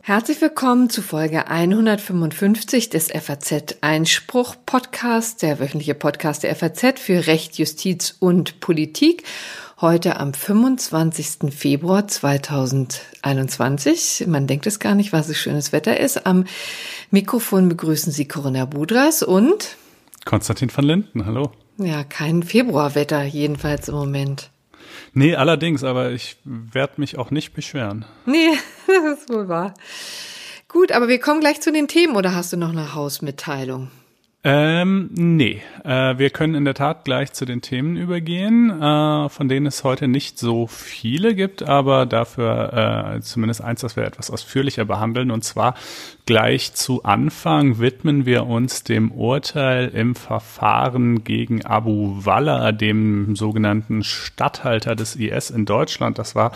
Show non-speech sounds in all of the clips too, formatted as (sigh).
Herzlich willkommen zu Folge 155 des FAZ Einspruch Podcast, der wöchentliche Podcast der FAZ für Recht, Justiz und Politik. Heute am 25. Februar 2021. Man denkt es gar nicht, was es schönes Wetter ist. Am Mikrofon begrüßen Sie Corinna Budras und Konstantin van Linden. Hallo. Ja, kein Februarwetter jedenfalls im Moment. Nee, allerdings, aber ich werde mich auch nicht beschweren. Nee, (laughs) das ist wohl wahr. Gut, aber wir kommen gleich zu den Themen oder hast du noch eine Hausmitteilung? Ähm, nee, äh, wir können in der Tat gleich zu den Themen übergehen, äh, von denen es heute nicht so viele gibt, aber dafür äh, zumindest eins, das wir etwas ausführlicher behandeln. Und zwar gleich zu Anfang widmen wir uns dem Urteil im Verfahren gegen Abu Walla, dem sogenannten Statthalter des IS in Deutschland. Das war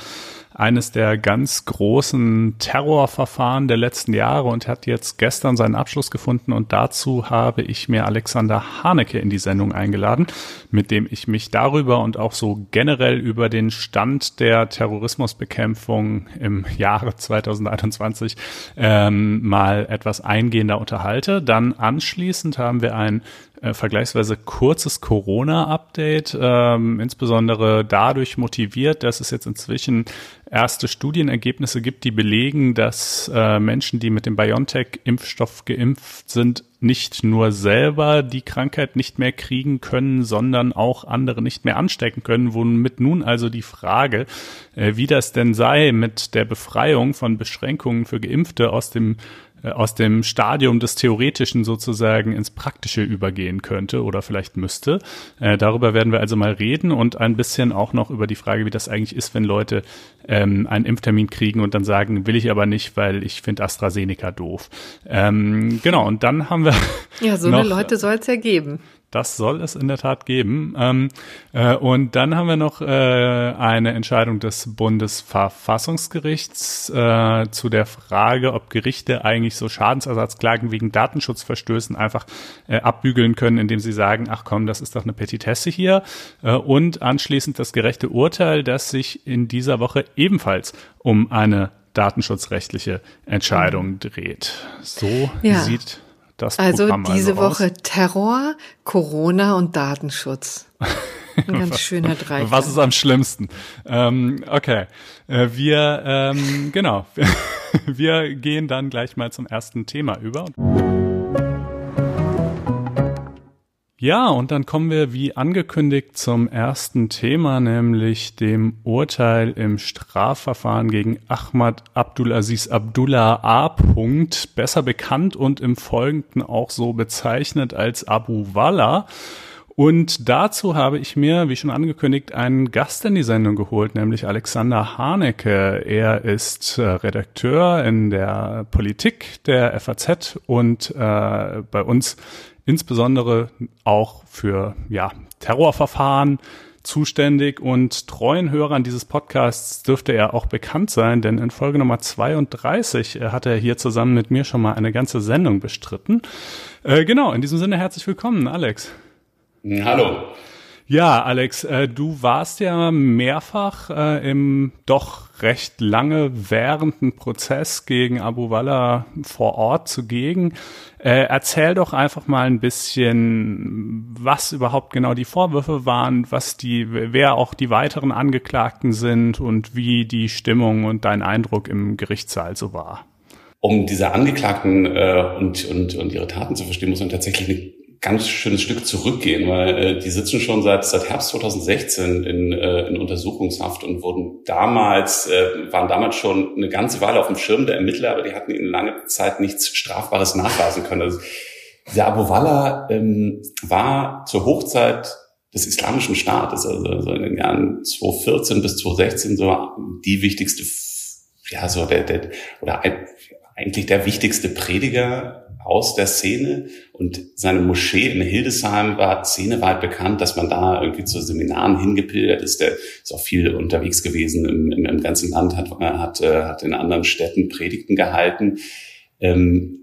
eines der ganz großen Terrorverfahren der letzten Jahre und hat jetzt gestern seinen Abschluss gefunden und dazu habe ich mir Alexander Haneke in die Sendung eingeladen, mit dem ich mich darüber und auch so generell über den Stand der Terrorismusbekämpfung im Jahre 2021 ähm, mal etwas eingehender unterhalte. Dann anschließend haben wir ein äh, vergleichsweise kurzes Corona-Update, ähm, insbesondere dadurch motiviert, dass es jetzt inzwischen erste Studienergebnisse gibt, die belegen, dass äh, Menschen, die mit dem BioNTech-Impfstoff geimpft sind, nicht nur selber die Krankheit nicht mehr kriegen können, sondern auch andere nicht mehr anstecken können, womit nun also die Frage, äh, wie das denn sei mit der Befreiung von Beschränkungen für Geimpfte aus dem aus dem Stadium des Theoretischen sozusagen ins Praktische übergehen könnte oder vielleicht müsste. Äh, darüber werden wir also mal reden und ein bisschen auch noch über die Frage, wie das eigentlich ist, wenn Leute ähm, einen Impftermin kriegen und dann sagen, will ich aber nicht, weil ich finde AstraZeneca doof. Ähm, genau, und dann haben wir. Ja, so (laughs) noch, eine Leute soll es ja geben. Das soll es in der Tat geben. Ähm, äh, und dann haben wir noch äh, eine Entscheidung des Bundesverfassungsgerichts äh, zu der Frage, ob Gerichte eigentlich so Schadensersatzklagen wegen Datenschutzverstößen einfach abbügeln können, indem sie sagen, ach komm, das ist doch eine Petitesse hier. Und anschließend das gerechte Urteil, das sich in dieser Woche ebenfalls um eine datenschutzrechtliche Entscheidung dreht. So ja. sieht das also Programm diese also Woche Terror, Corona und Datenschutz. (laughs) Ein ganz schöner Dreiklang. Was ist am schlimmsten? Ähm, okay, äh, wir ähm, genau, (laughs) wir gehen dann gleich mal zum ersten Thema über. Ja, und dann kommen wir wie angekündigt zum ersten Thema, nämlich dem Urteil im Strafverfahren gegen Ahmad Abdulaziz Abdullah A. Besser bekannt und im Folgenden auch so bezeichnet als Abu Walla. Und dazu habe ich mir, wie schon angekündigt, einen Gast in die Sendung geholt, nämlich Alexander Hanecke. Er ist äh, Redakteur in der Politik der FAZ und äh, bei uns insbesondere auch für ja, Terrorverfahren zuständig und treuen Hörern dieses Podcasts dürfte er auch bekannt sein, denn in Folge Nummer 32 äh, hat er hier zusammen mit mir schon mal eine ganze Sendung bestritten. Äh, genau, in diesem Sinne herzlich willkommen, Alex. Hallo. Ja, Alex, äh, du warst ja mehrfach äh, im doch recht lange währenden Prozess gegen Abu Walla vor Ort zugegen. Äh, erzähl doch einfach mal ein bisschen, was überhaupt genau die Vorwürfe waren, was die, wer auch die weiteren Angeklagten sind und wie die Stimmung und dein Eindruck im Gerichtssaal so war. Um diese Angeklagten äh, und, und, und ihre Taten zu verstehen, muss man tatsächlich ganz schönes Stück zurückgehen, weil äh, die sitzen schon seit seit Herbst 2016 in, äh, in Untersuchungshaft und wurden damals äh, waren damals schon eine ganze Weile auf dem Schirm der Ermittler, aber die hatten in lange Zeit nichts Strafbares nachweisen können. Also, der Abu Walla ähm, war zur Hochzeit des Islamischen Staates, also, also in den Jahren 2014 bis 2016 so die wichtigste, ja so der, der oder eigentlich der wichtigste Prediger aus der Szene und seine Moschee in Hildesheim war szeneweit bekannt, dass man da irgendwie zu Seminaren hingepilgert ist. Der ist auch viel unterwegs gewesen im, im, im ganzen Land, hat, hat, äh, hat in anderen Städten Predigten gehalten. Ähm,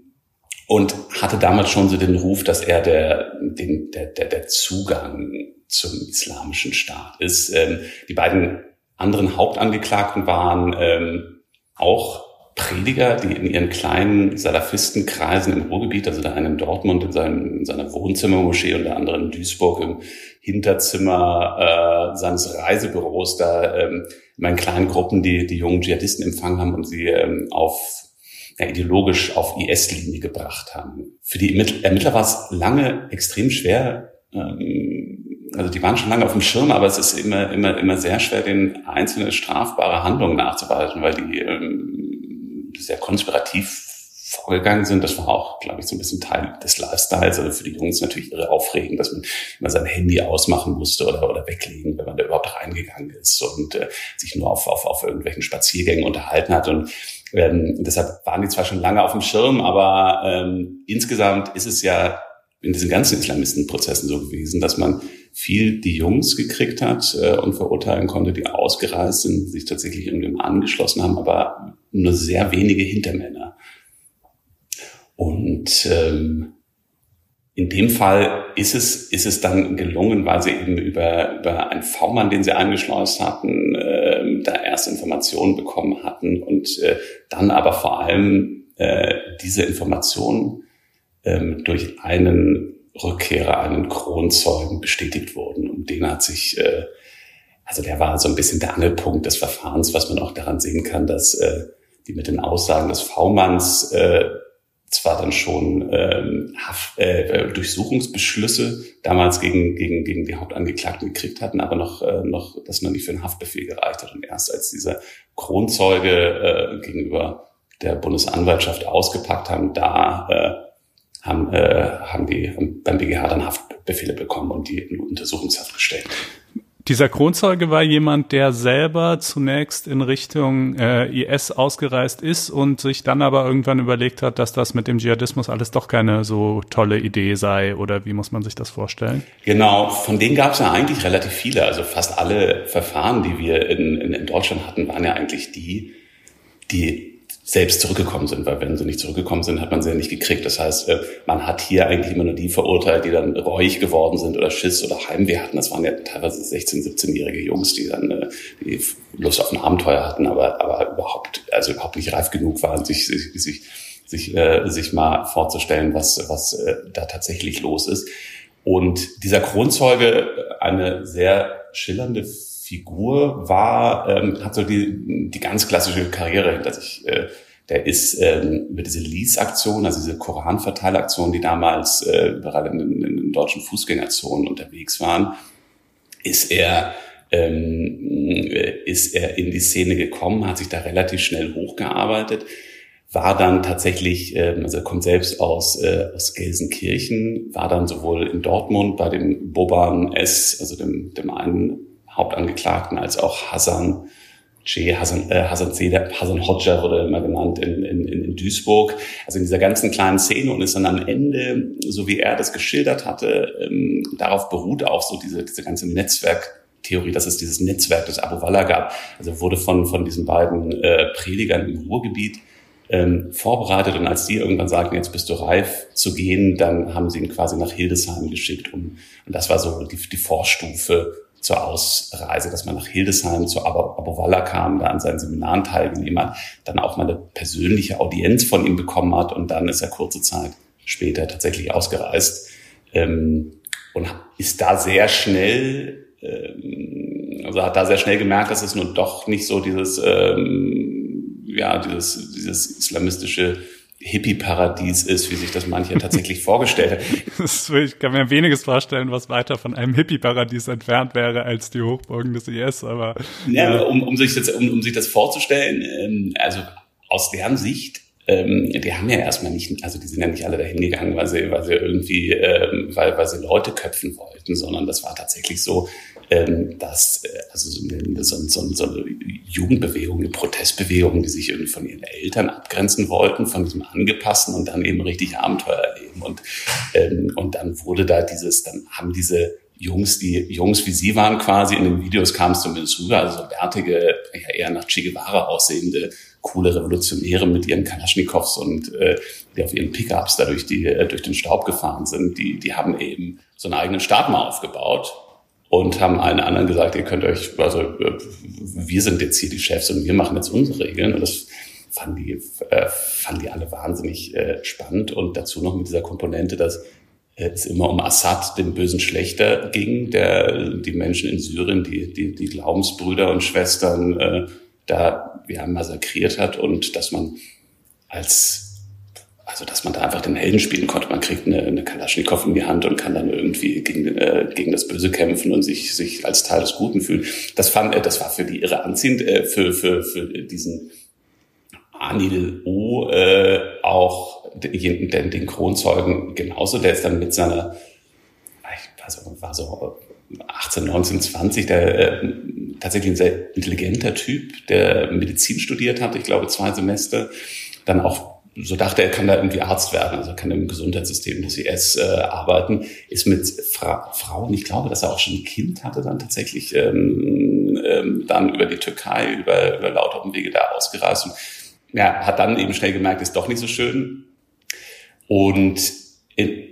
und hatte damals schon so den Ruf, dass er der, den, der, der, der Zugang zum islamischen Staat ist. Ähm, die beiden anderen Hauptangeklagten waren ähm, auch Prediger, die in ihren kleinen Salafistenkreisen im Ruhrgebiet, also der eine in Dortmund in, seinem, in seiner Wohnzimmermoschee und der andere in Duisburg im Hinterzimmer äh, seines Reisebüros, da ähm, in kleinen Gruppen die, die jungen Dschihadisten empfangen haben und sie ähm, auf ja, ideologisch auf IS-Linie gebracht haben. Für die Ermittler war es lange extrem schwer, ähm, also die waren schon lange auf dem Schirm, aber es ist immer, immer, immer sehr schwer, den einzelne strafbare Handlungen nachzuweisen, weil die ähm, sehr konspirativ vorgegangen sind. Das war auch, glaube ich, so ein bisschen Teil des Lifestyles. Also für die Jungs natürlich irre aufregend, dass man immer sein Handy ausmachen musste oder, oder weglegen, wenn man da überhaupt reingegangen ist und äh, sich nur auf, auf, auf irgendwelchen Spaziergängen unterhalten hat. Und ähm, deshalb waren die zwar schon lange auf dem Schirm, aber ähm, insgesamt ist es ja in diesen ganzen Islamistenprozessen so gewesen, dass man viel die Jungs gekriegt hat äh, und verurteilen konnte, die ausgereist sind, sich tatsächlich irgendwann angeschlossen haben, aber nur sehr wenige Hintermänner. Und ähm, in dem Fall ist es, ist es dann gelungen, weil sie eben über, über einen V-Mann, den sie eingeschleust hatten, äh, da erste Informationen bekommen hatten und äh, dann aber vor allem äh, diese Informationen ähm, durch einen Rückkehrer, einen Kronzeugen bestätigt wurden. Und den hat sich, äh, also der war so ein bisschen der Angelpunkt des Verfahrens, was man auch daran sehen kann, dass äh, die mit den Aussagen des V-Manns äh, zwar dann schon ähm, Haft, äh, Durchsuchungsbeschlüsse damals gegen, gegen, gegen die Hauptangeklagten gekriegt hatten, aber noch, äh, noch das noch nicht für einen Haftbefehl gereicht hat. Und erst als dieser Kronzeuge äh, gegenüber der Bundesanwaltschaft ausgepackt haben, da äh, haben, äh, haben die beim BGH dann Haftbefehle bekommen und die in Untersuchungshaft gestellt. Dieser Kronzeuge war jemand, der selber zunächst in Richtung äh, IS ausgereist ist und sich dann aber irgendwann überlegt hat, dass das mit dem Dschihadismus alles doch keine so tolle Idee sei. Oder wie muss man sich das vorstellen? Genau, von denen gab es ja eigentlich relativ viele. Also fast alle Verfahren, die wir in, in, in Deutschland hatten, waren ja eigentlich die, die selbst zurückgekommen sind, weil wenn sie nicht zurückgekommen sind, hat man sie ja nicht gekriegt. Das heißt, äh, man hat hier eigentlich immer nur die verurteilt, die dann reuig geworden sind oder Schiss oder Heimweh hatten. Das waren ja teilweise 16-, 17-jährige Jungs, die dann äh, die Lust auf ein Abenteuer hatten, aber, aber überhaupt, also überhaupt nicht reif genug waren, sich, sich, sich, sich, äh, sich mal vorzustellen, was, was äh, da tatsächlich los ist. Und dieser Kronzeuge, eine sehr schillernde Figur war, ähm, hat so die, die ganz klassische Karriere hinter sich. Äh, der ist ähm, über diese Lease-Aktion, also diese Koranverteilaktion, die damals äh, überall in, in, in den deutschen Fußgängerzonen unterwegs waren, ist er ähm, ist er in die Szene gekommen, hat sich da relativ schnell hochgearbeitet, war dann tatsächlich, ähm, also er kommt selbst aus, äh, aus Gelsenkirchen, war dann sowohl in Dortmund bei dem Boban S., also dem, dem einen Hauptangeklagten, als auch Hassan J. Hassan, äh, Hassan Zeder, Hassan Hodja wurde immer genannt in, in, in Duisburg, also in dieser ganzen kleinen Szene und ist dann am Ende, so wie er das geschildert hatte, ähm, darauf beruht auch so diese, diese ganze Netzwerktheorie, dass es dieses Netzwerk des Abu Wallah gab. Also wurde von, von diesen beiden äh, Predigern im Ruhrgebiet ähm, vorbereitet und als die irgendwann sagten, jetzt bist du reif zu gehen, dann haben sie ihn quasi nach Hildesheim geschickt. Um, und das war so die, die Vorstufe zur Ausreise, dass man nach Hildesheim zu Abu Walla kam, da an seinen Seminaren teilgenommen hat, dann auch mal eine persönliche Audienz von ihm bekommen hat und dann ist er kurze Zeit später tatsächlich ausgereist ähm, und ist da sehr schnell, ähm, also hat da sehr schnell gemerkt, dass es nun doch nicht so dieses, ähm, ja, dieses, dieses islamistische Hippie-Paradies ist, wie sich das manche tatsächlich vorgestellt haben. (laughs) Ich kann mir weniges vorstellen, was weiter von einem Hippie-Paradies entfernt wäre als die Hochburgen des IS, aber. Ja, ja. Um, um, sich das, um, um sich das vorzustellen, ähm, also aus deren Sicht ähm, die haben ja erstmal nicht, also die sind ja nicht alle dahin gegangen, weil sie, weil sie irgendwie, ähm, weil, weil sie Leute köpfen wollten, sondern das war tatsächlich so, ähm, dass äh, also so eine, so, so, so eine Jugendbewegung, eine Protestbewegung, die sich irgendwie von ihren Eltern abgrenzen wollten, von diesem Angepassten und dann eben richtig Abenteuer erleben. Und, ähm, und dann wurde da dieses, dann haben diese Jungs, die Jungs wie sie waren quasi, in den Videos kam es zumindest rüber, also so bärtige, ja, eher nach Che Guevara aussehende, coole Revolutionäre mit ihren Kalaschnikows und äh, die auf ihren Pickups dadurch die, äh, durch den Staub gefahren sind, die, die haben eben so einen eigenen Staat mal aufgebaut und haben allen anderen gesagt, ihr könnt euch, also wir sind jetzt hier die Chefs und wir machen jetzt unsere Regeln. Und das fanden die, äh, fanden die alle wahnsinnig äh, spannend. Und dazu noch mit dieser Komponente, dass äh, es immer um Assad, den bösen Schlechter, ging, der die Menschen in Syrien, die, die, die Glaubensbrüder und Schwestern äh, da ja, massakriert hat und dass man als also dass man da einfach den Helden spielen konnte. Man kriegt eine, eine Kalaschnikow in die Hand und kann dann irgendwie gegen, äh, gegen das Böse kämpfen und sich, sich als Teil des Guten fühlen. Das fand, äh, das war für die irre anziehend, äh, für, für, für diesen Anil O äh, auch den, den, den Kronzeugen genauso. Der ist dann mit seiner, ich weiß, war so 18, 19, 20, der äh, tatsächlich ein sehr intelligenter Typ, der Medizin studiert hat, ich glaube zwei Semester, dann auch so dachte er, kann da irgendwie Arzt werden, also kann im Gesundheitssystem des IS äh, arbeiten, ist mit Fra Frauen, ich glaube, dass er auch schon ein Kind hatte dann tatsächlich, ähm, ähm, dann über die Türkei, über, über lauter Umwege da ausgereist und ja, hat dann eben schnell gemerkt, ist doch nicht so schön. Und in,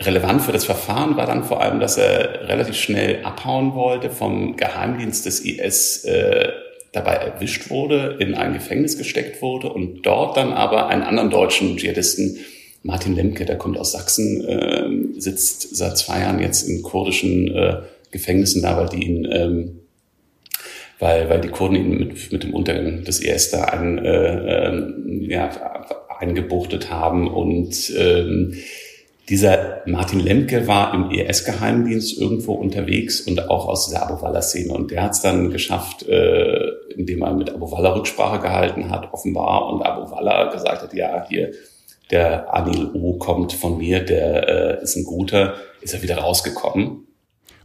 relevant für das Verfahren war dann vor allem, dass er relativ schnell abhauen wollte, vom Geheimdienst des IS äh, dabei erwischt wurde, in ein Gefängnis gesteckt wurde und dort dann aber einen anderen deutschen Dschihadisten, Martin Lemke, der kommt aus Sachsen, äh, sitzt seit zwei Jahren jetzt in kurdischen äh, Gefängnissen da, weil die ihn, ähm, weil, weil die Kurden ihn mit, mit dem Untergang des IS da ein, äh, äh, ja, eingebuchtet haben und ähm, dieser Martin Lemke war im ES-Geheimdienst irgendwo unterwegs und auch aus der Abu Wallah-Szene. Und der hat es dann geschafft, äh, indem er mit Abu Wallah Rücksprache gehalten hat, offenbar, und Abu Wallah gesagt hat, ja, hier, der Anil O kommt von mir, der äh, ist ein guter, ist er wieder rausgekommen.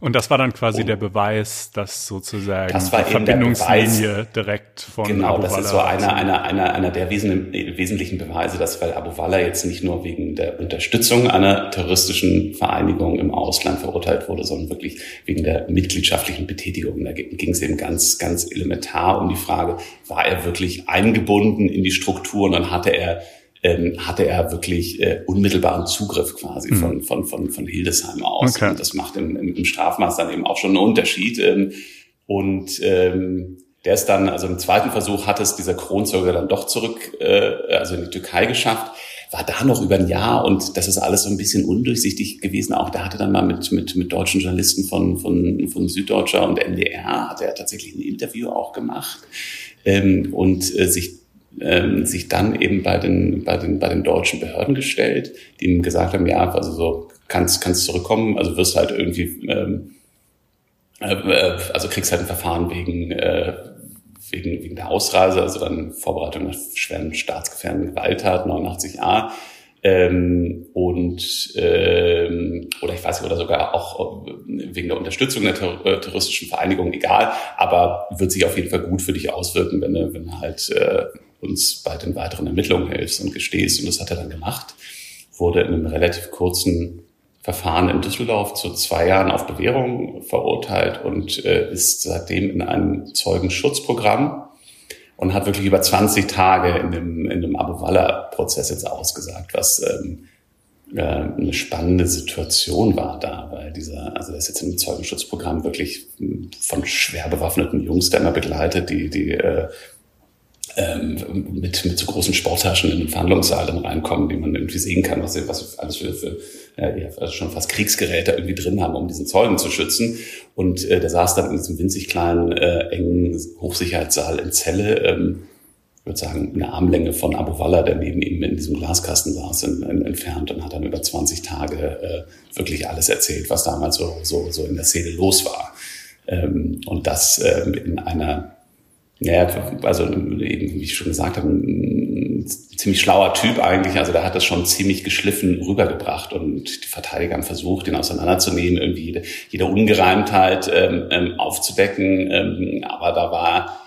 Und das war dann quasi oh. der Beweis, dass sozusagen das war die Verbindungslinie direkt von genau, Abu. Genau, das ist so einer, einer, einer, einer der wesentlichen Beweise, dass weil Abu Wallah jetzt nicht nur wegen der Unterstützung einer terroristischen Vereinigung im Ausland verurteilt wurde, sondern wirklich wegen der mitgliedschaftlichen Betätigung. Da ging es eben ganz, ganz elementar um die Frage, war er wirklich eingebunden in die Strukturen und hatte er ähm, hatte er wirklich äh, unmittelbaren Zugriff quasi mhm. von, von, von, von Hildesheim aus. Okay. Und das macht im, im, im Strafmaß dann eben auch schon einen Unterschied. Ähm, und ähm, der ist dann, also im zweiten Versuch hat es dieser Kronzeuge dann doch zurück, äh, also in die Türkei geschafft, war da noch über ein Jahr und das ist alles so ein bisschen undurchsichtig gewesen. Auch da hatte dann mal mit, mit, mit deutschen Journalisten von, von, von Süddeutscher und NDR hat er tatsächlich ein Interview auch gemacht ähm, und äh, sich ähm, sich dann eben bei den, bei den, bei den deutschen Behörden gestellt, die ihm gesagt haben, ja, also so kannst, kannst zurückkommen, also wirst halt irgendwie, ähm, äh, äh, also kriegst halt ein Verfahren wegen, äh, wegen, wegen der Ausreise, also dann Vorbereitung nach schweren staatsgefährdenden Gewalttaten, 89a. Ähm, und ähm, oder ich weiß nicht, oder sogar auch äh, wegen der Unterstützung der äh, terroristischen Vereinigung, egal, aber wird sich auf jeden Fall gut für dich auswirken, wenn du, wenn du halt äh, uns bei den weiteren Ermittlungen hilfst und gestehst. Und das hat er dann gemacht, wurde in einem relativ kurzen Verfahren in Düsseldorf zu zwei Jahren auf Bewährung verurteilt und äh, ist seitdem in einem Zeugenschutzprogramm und hat wirklich über 20 Tage in dem, in dem Abu Walla-Prozess jetzt ausgesagt, was ähm, äh, eine spannende Situation war da, weil dieser, also das ist jetzt im Zeugenschutzprogramm wirklich von schwer bewaffneten Jungs da immer begleitet, die, die äh, ähm, mit, mit so großen Sporttaschen in den Verhandlungssaal dann reinkommen, die man irgendwie sehen kann, was sie, was alles für, für ja, also schon fast Kriegsgeräte irgendwie drin haben, um diesen Zeugen zu schützen. Und äh, der saß dann in diesem winzig kleinen, äh, engen Hochsicherheitssaal in Celle, ähm, ich würde sagen, eine Armlänge von Abu Walla, der neben ihm in diesem Glaskasten saß, in, in, entfernt und hat dann über 20 Tage äh, wirklich alles erzählt, was damals so, so, so in der Szene los war. Ähm, und das äh, in einer ja, also eben, wie ich schon gesagt habe, ein ziemlich schlauer Typ eigentlich. Also der hat das schon ziemlich geschliffen rübergebracht und die Verteidiger haben versucht, ihn auseinanderzunehmen, irgendwie jede, jede Ungereimtheit ähm, ähm, aufzudecken. Ähm, aber da war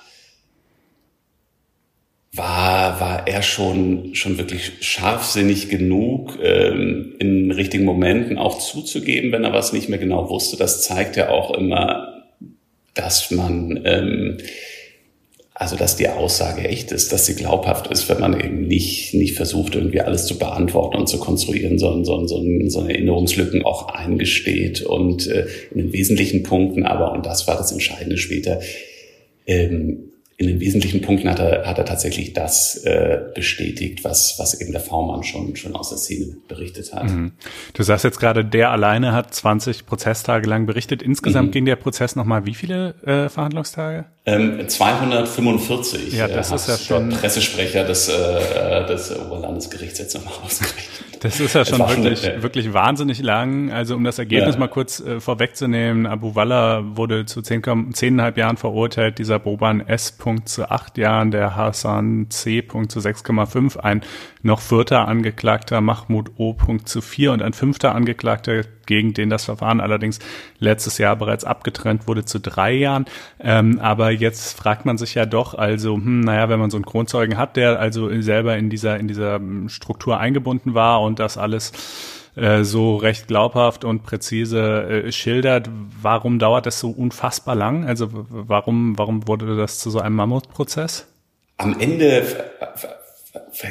war, war er schon, schon wirklich scharfsinnig genug, ähm, in richtigen Momenten auch zuzugeben, wenn er was nicht mehr genau wusste. Das zeigt ja auch immer, dass man ähm, Also, dass die Aussage echt ist, dass sie glaubhaft ist, wenn man eben nicht, nicht versucht, irgendwie alles zu beantworten und zu konstruieren, sondern, sondern, sondern so eine Erinnerungslücken auch eingesteht und äh, in den wesentlichen Punkten aber, und das war das Entscheidende später, ähm, in den wesentlichen Punkten hat er, hat er tatsächlich das äh, bestätigt, was, was eben der V-Mann schon, schon aus der Szene berichtet hat. Mhm. Du sagst jetzt gerade, der alleine hat 20 Prozesstage lang berichtet. Insgesamt mhm. ging der Prozess nochmal wie viele äh, Verhandlungstage? Ähm, 245 ja, das äh, ist ja schon der Pressesprecher des, äh, des Oberlandesgerichts jetzt nochmal (laughs) ausgerechnet. Das ist ja schon wirklich, schon, wirklich wahnsinnig lang. Also um das Ergebnis ja. mal kurz äh, vorwegzunehmen, Abu Walla wurde zu zehn, zehneinhalb Jahren verurteilt, dieser Boban S. Punkt zu acht Jahren, der Hassan C. Punkt zu 6,5, ein noch vierter Angeklagter Mahmoud O. Zu vier und ein fünfter Angeklagter, gegen den das Verfahren allerdings letztes Jahr bereits abgetrennt wurde, zu drei Jahren. Ähm, aber jetzt fragt man sich ja doch, also, hm, naja, wenn man so einen Kronzeugen hat, der also selber in dieser, in dieser Struktur eingebunden war und das alles äh, so recht glaubhaft und präzise äh, schildert, warum dauert das so unfassbar lang? Also warum, warum wurde das zu so einem Mammutprozess? Am Ende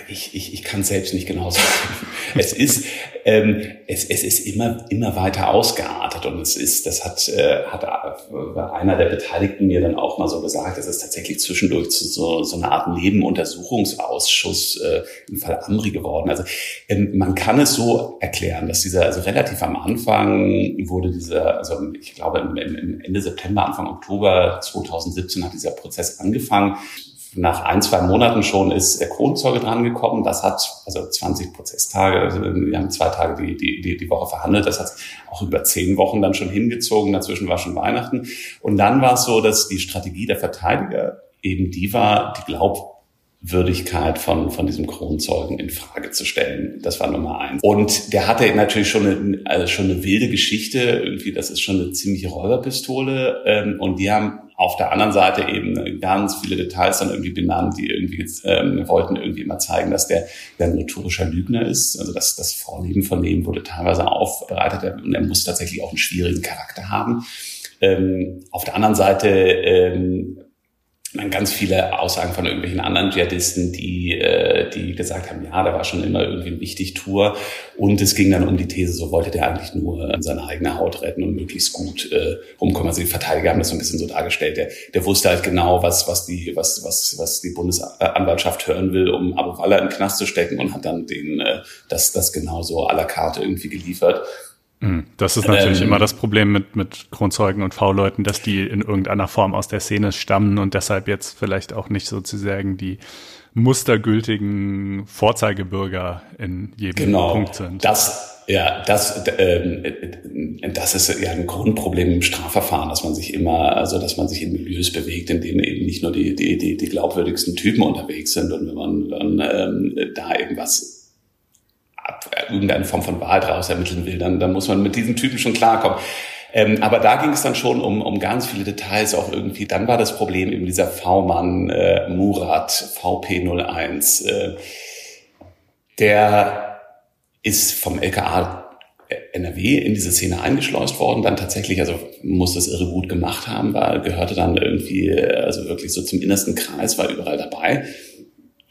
ich, ich, ich kann selbst nicht genau sagen. (laughs) es ist, ähm, es, es ist immer, immer weiter ausgeartet und es ist, das hat, äh, hat äh, einer der Beteiligten mir dann auch mal so gesagt, es ist tatsächlich zwischendurch zu so, so einer Art Nebenuntersuchungsausschuss äh, im Fall Amri geworden. Also ähm, man kann es so erklären, dass dieser, also relativ am Anfang wurde dieser, also ich glaube im, im Ende September, Anfang Oktober 2017 hat dieser Prozess angefangen nach ein, zwei Monaten schon ist der Kronzeuge drangekommen. Das hat also 20 Prozesstage. Also wir haben zwei Tage die, die, die, die Woche verhandelt. Das hat auch über zehn Wochen dann schon hingezogen. Dazwischen war schon Weihnachten. Und dann war es so, dass die Strategie der Verteidiger eben die war, die Glaubwürdigkeit von, von diesem Kronzeugen in Frage zu stellen. Das war Nummer eins. Und der hatte natürlich schon eine, also schon eine wilde Geschichte. Irgendwie, das ist schon eine ziemliche Räuberpistole. Ähm, und die haben auf der anderen Seite eben ganz viele Details dann irgendwie benannt, die irgendwie ähm, wollten irgendwie immer zeigen, dass der, der ein notorischer Lügner ist. Also das, das Vorleben von dem wurde teilweise aufbereitet und er muss tatsächlich auch einen schwierigen Charakter haben. Ähm, auf der anderen Seite ähm, man ganz viele Aussagen von irgendwelchen anderen Dschihadisten, die, äh, die gesagt haben, ja, der war schon immer irgendwie ein wichtig Tour. Und es ging dann um die These, so wollte der eigentlich nur seine eigene Haut retten und möglichst gut äh, rumkommen. Also die Verteidiger haben das so ein bisschen so dargestellt. Der, der wusste halt genau, was, was die, was, was, was die Bundesanwaltschaft hören will, um Abu Wallah im Knast zu stecken und hat dann den, äh, das, das genauso à la carte irgendwie geliefert. Hm, das ist natürlich ähm, immer das Problem mit, mit Kronzeugen und V-Leuten, dass die in irgendeiner Form aus der Szene stammen und deshalb jetzt vielleicht auch nicht sozusagen die mustergültigen Vorzeigebürger in jedem genau, Punkt sind. Das, ja, das, ähm, das ist ja ein Grundproblem im Strafverfahren, dass man sich immer, also dass man sich in Milieus bewegt, in denen eben nicht nur die, die, die, die glaubwürdigsten Typen unterwegs sind und wenn man dann ähm, da irgendwas irgendeine Form von Wahrheit raus ermitteln will, dann, dann muss man mit diesen Typen schon klarkommen. Ähm, aber da ging es dann schon um, um ganz viele Details auch irgendwie. Dann war das Problem eben dieser V-Mann äh, Murat VP01. Äh, der ist vom LKA NRW in diese Szene eingeschleust worden, dann tatsächlich, also muss das irre gut gemacht haben, weil gehörte dann irgendwie, also wirklich so zum innersten Kreis, war überall dabei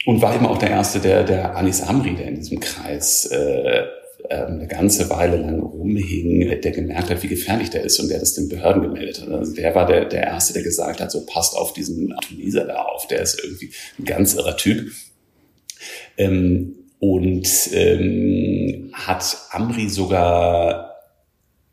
und war eben auch der erste, der, der Anis Amri, der in diesem Kreis äh, äh, eine ganze Weile lang rumhing, der gemerkt hat, wie gefährlich der ist und der das den Behörden gemeldet hat. Also der war der, der Erste, der gesagt hat, so passt auf diesen Tuniser da auf, der ist irgendwie ein ganz irrer Typ. Ähm, und ähm, hat Amri sogar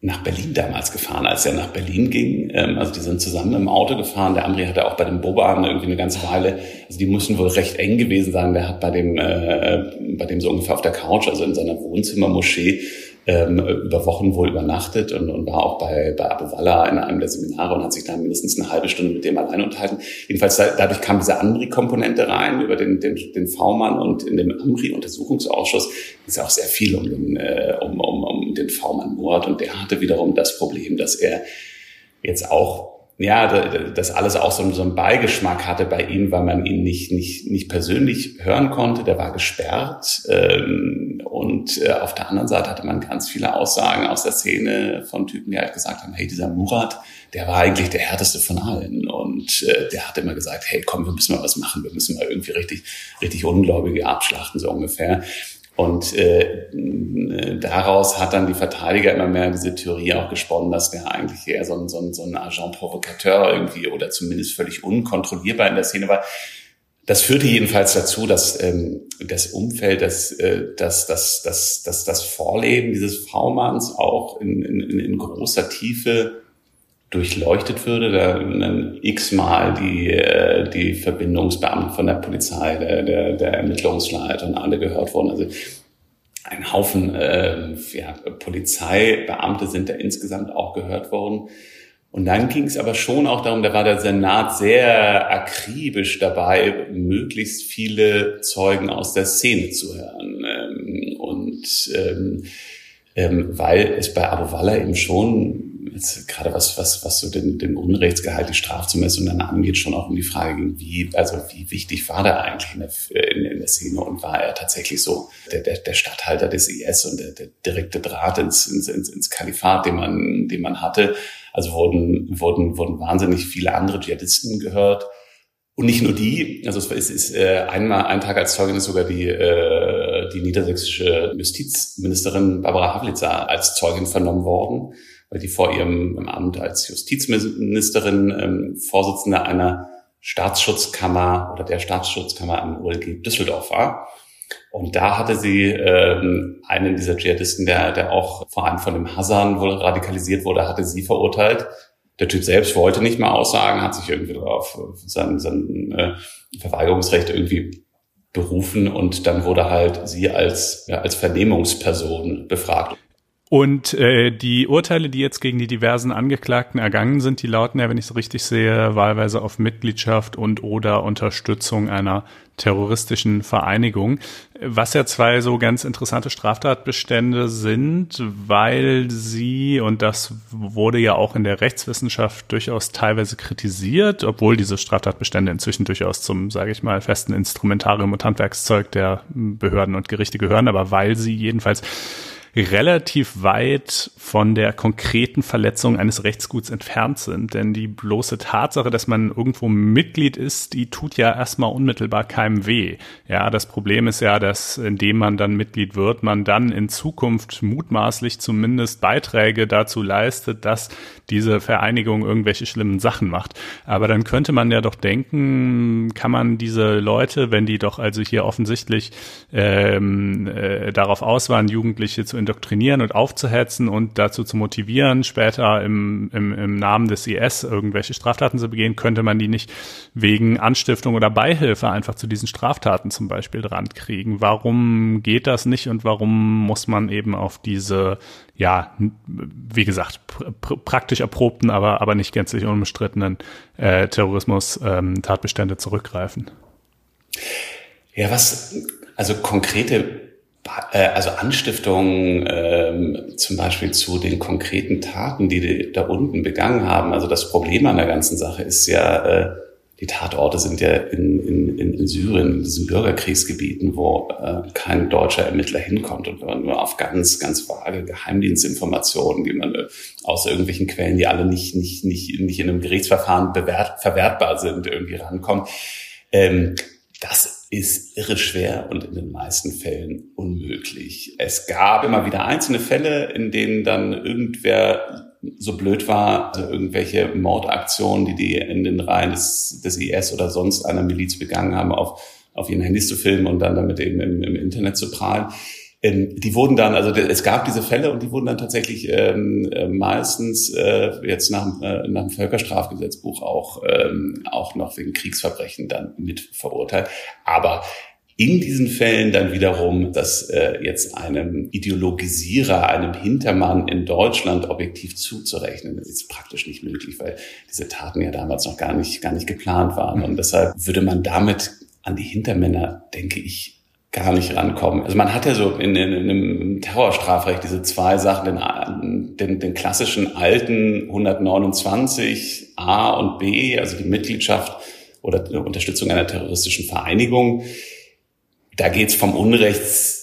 nach Berlin damals gefahren, als er nach Berlin ging. Ähm, also die sind zusammen im Auto gefahren. Der Amri hatte auch bei dem Boban irgendwie eine ganze Weile, also die mussten wohl recht eng gewesen sein. Der hat bei dem, äh, bei dem so ungefähr auf der Couch, also in seiner Wohnzimmermoschee, ähm, über Wochen wohl übernachtet und, und war auch bei, bei Abu Walla in einem der Seminare und hat sich da mindestens eine halbe Stunde mit dem allein unterhalten. Jedenfalls da, dadurch kam diese Amri-Komponente rein über den, den, den V-Mann und in dem Amri-Untersuchungsausschuss ist ja auch sehr viel um den, äh, um, um, um den V-Mann-Mord und der hatte wiederum das Problem, dass er jetzt auch ja, das alles auch so, so einen Beigeschmack hatte bei ihm, weil man ihn nicht, nicht, nicht persönlich hören konnte. Der war gesperrt ähm, und äh, auf der anderen Seite hatte man ganz viele Aussagen aus der Szene von Typen, die halt gesagt haben, hey, dieser Murat, der war eigentlich der härteste von allen. Und äh, der hat immer gesagt, hey, komm, wir müssen mal was machen, wir müssen mal irgendwie richtig, richtig Ungläubige abschlachten, so ungefähr. Und äh, daraus hat dann die Verteidiger immer mehr diese Theorie auch gesponnen, dass der eigentlich eher so ein, so ein, so ein Agent Provocateur irgendwie oder zumindest völlig unkontrollierbar in der Szene war. Das führte jedenfalls dazu, dass ähm, das Umfeld, das, äh, das, das, das, das, das Vorleben dieses V-Manns auch in, in, in großer Tiefe durchleuchtet würde. Da dann x-mal die, äh, die Verbindungsbeamten von der Polizei, der, der, der Ermittlungsleiter und alle gehört wurden. Also ein Haufen äh, ja, Polizeibeamte sind da insgesamt auch gehört worden. Und dann ging es aber schon auch darum, da war der Senat sehr akribisch dabei, möglichst viele Zeugen aus der Szene zu hören. Ähm, und ähm, ähm, weil es bei Abu Walla eben schon jetzt gerade was, was, was so den, den Unrechtsgehalt, die Strafzumessung dann angeht, schon auch um die Frage ging, wie, also wie wichtig war der eigentlich in der, in, in der Szene und war er tatsächlich so der, der, der Stadthalter des IS und der, der direkte Draht ins, ins, ins, ins Kalifat, den man, den man hatte. Also wurden, wurden, wurden wahnsinnig viele andere Dschihadisten gehört. Und nicht nur die, also es ist, äh, einmal, ein Tag als Zeugin ist sogar die, äh, die niedersächsische Justizministerin Barbara Havlitzer als Zeugin vernommen worden weil die vor ihrem Amt als Justizministerin ähm, Vorsitzende einer Staatsschutzkammer oder der Staatsschutzkammer am OLG Düsseldorf war. Und da hatte sie ähm, einen dieser Dschihadisten, der, der auch vor allem von dem Hassan wohl radikalisiert wurde, hatte sie verurteilt. Der Typ selbst wollte nicht mehr aussagen, hat sich irgendwie darauf sein, sein äh, Verweigerungsrecht irgendwie berufen und dann wurde halt sie als, ja, als Vernehmungsperson befragt. Und äh, die Urteile, die jetzt gegen die diversen Angeklagten ergangen sind, die lauten ja, wenn ich es richtig sehe, wahlweise auf Mitgliedschaft und oder Unterstützung einer terroristischen Vereinigung, was ja zwei so ganz interessante Straftatbestände sind, weil sie, und das wurde ja auch in der Rechtswissenschaft durchaus teilweise kritisiert, obwohl diese Straftatbestände inzwischen durchaus zum, sage ich mal, festen Instrumentarium und Handwerkszeug der Behörden und Gerichte gehören, aber weil sie jedenfalls relativ weit von der konkreten Verletzung eines Rechtsguts entfernt sind. Denn die bloße Tatsache, dass man irgendwo Mitglied ist, die tut ja erstmal unmittelbar keinem weh. Ja, das Problem ist ja, dass indem man dann Mitglied wird, man dann in Zukunft mutmaßlich zumindest Beiträge dazu leistet, dass diese Vereinigung irgendwelche schlimmen Sachen macht. Aber dann könnte man ja doch denken, kann man diese Leute, wenn die doch also hier offensichtlich ähm, äh, darauf aus waren, Jugendliche zu indoktrinieren und aufzuhetzen und dazu zu motivieren, später im, im, im Namen des IS irgendwelche Straftaten zu begehen, könnte man die nicht wegen Anstiftung oder Beihilfe einfach zu diesen Straftaten zum Beispiel dran kriegen. Warum geht das nicht und warum muss man eben auf diese, ja, wie gesagt, pr praktisch erprobten, aber, aber nicht gänzlich unbestrittenen äh, Terrorismus-Tatbestände ähm, zurückgreifen? Ja, was, also konkrete also Anstiftungen ähm, zum Beispiel zu den konkreten Taten, die die da unten begangen haben. Also das Problem an der ganzen Sache ist ja, äh, die Tatorte sind ja in, in, in Syrien, in diesen Bürgerkriegsgebieten, wo äh, kein deutscher Ermittler hinkommt und nur auf ganz, ganz vage Geheimdienstinformationen, die man äh, aus irgendwelchen Quellen, die alle nicht, nicht, nicht, nicht in einem Gerichtsverfahren bewert, verwertbar sind, irgendwie rankommt. Ähm, das ist irre schwer und in den meisten Fällen unmöglich. Es gab immer wieder einzelne Fälle, in denen dann irgendwer so blöd war, also irgendwelche Mordaktionen, die die in den Reihen des, des IS oder sonst einer Miliz begangen haben, auf, auf ihren Handys zu filmen und dann damit eben im, im Internet zu prahlen. Die wurden dann, also es gab diese Fälle und die wurden dann tatsächlich ähm, äh, meistens äh, jetzt nach, äh, nach dem Völkerstrafgesetzbuch auch, ähm, auch noch wegen Kriegsverbrechen dann mit verurteilt. Aber in diesen Fällen dann wiederum, dass äh, jetzt einem Ideologisierer, einem Hintermann in Deutschland objektiv zuzurechnen, das ist praktisch nicht möglich, weil diese Taten ja damals noch gar nicht, gar nicht geplant waren. Und deshalb würde man damit an die Hintermänner, denke ich, gar nicht rankommen. Also man hat ja so in, in, in einem Terrorstrafrecht diese zwei Sachen, den, den, den klassischen alten 129 A und B, also die Mitgliedschaft oder die Unterstützung einer terroristischen Vereinigung. Da geht's vom Unrechts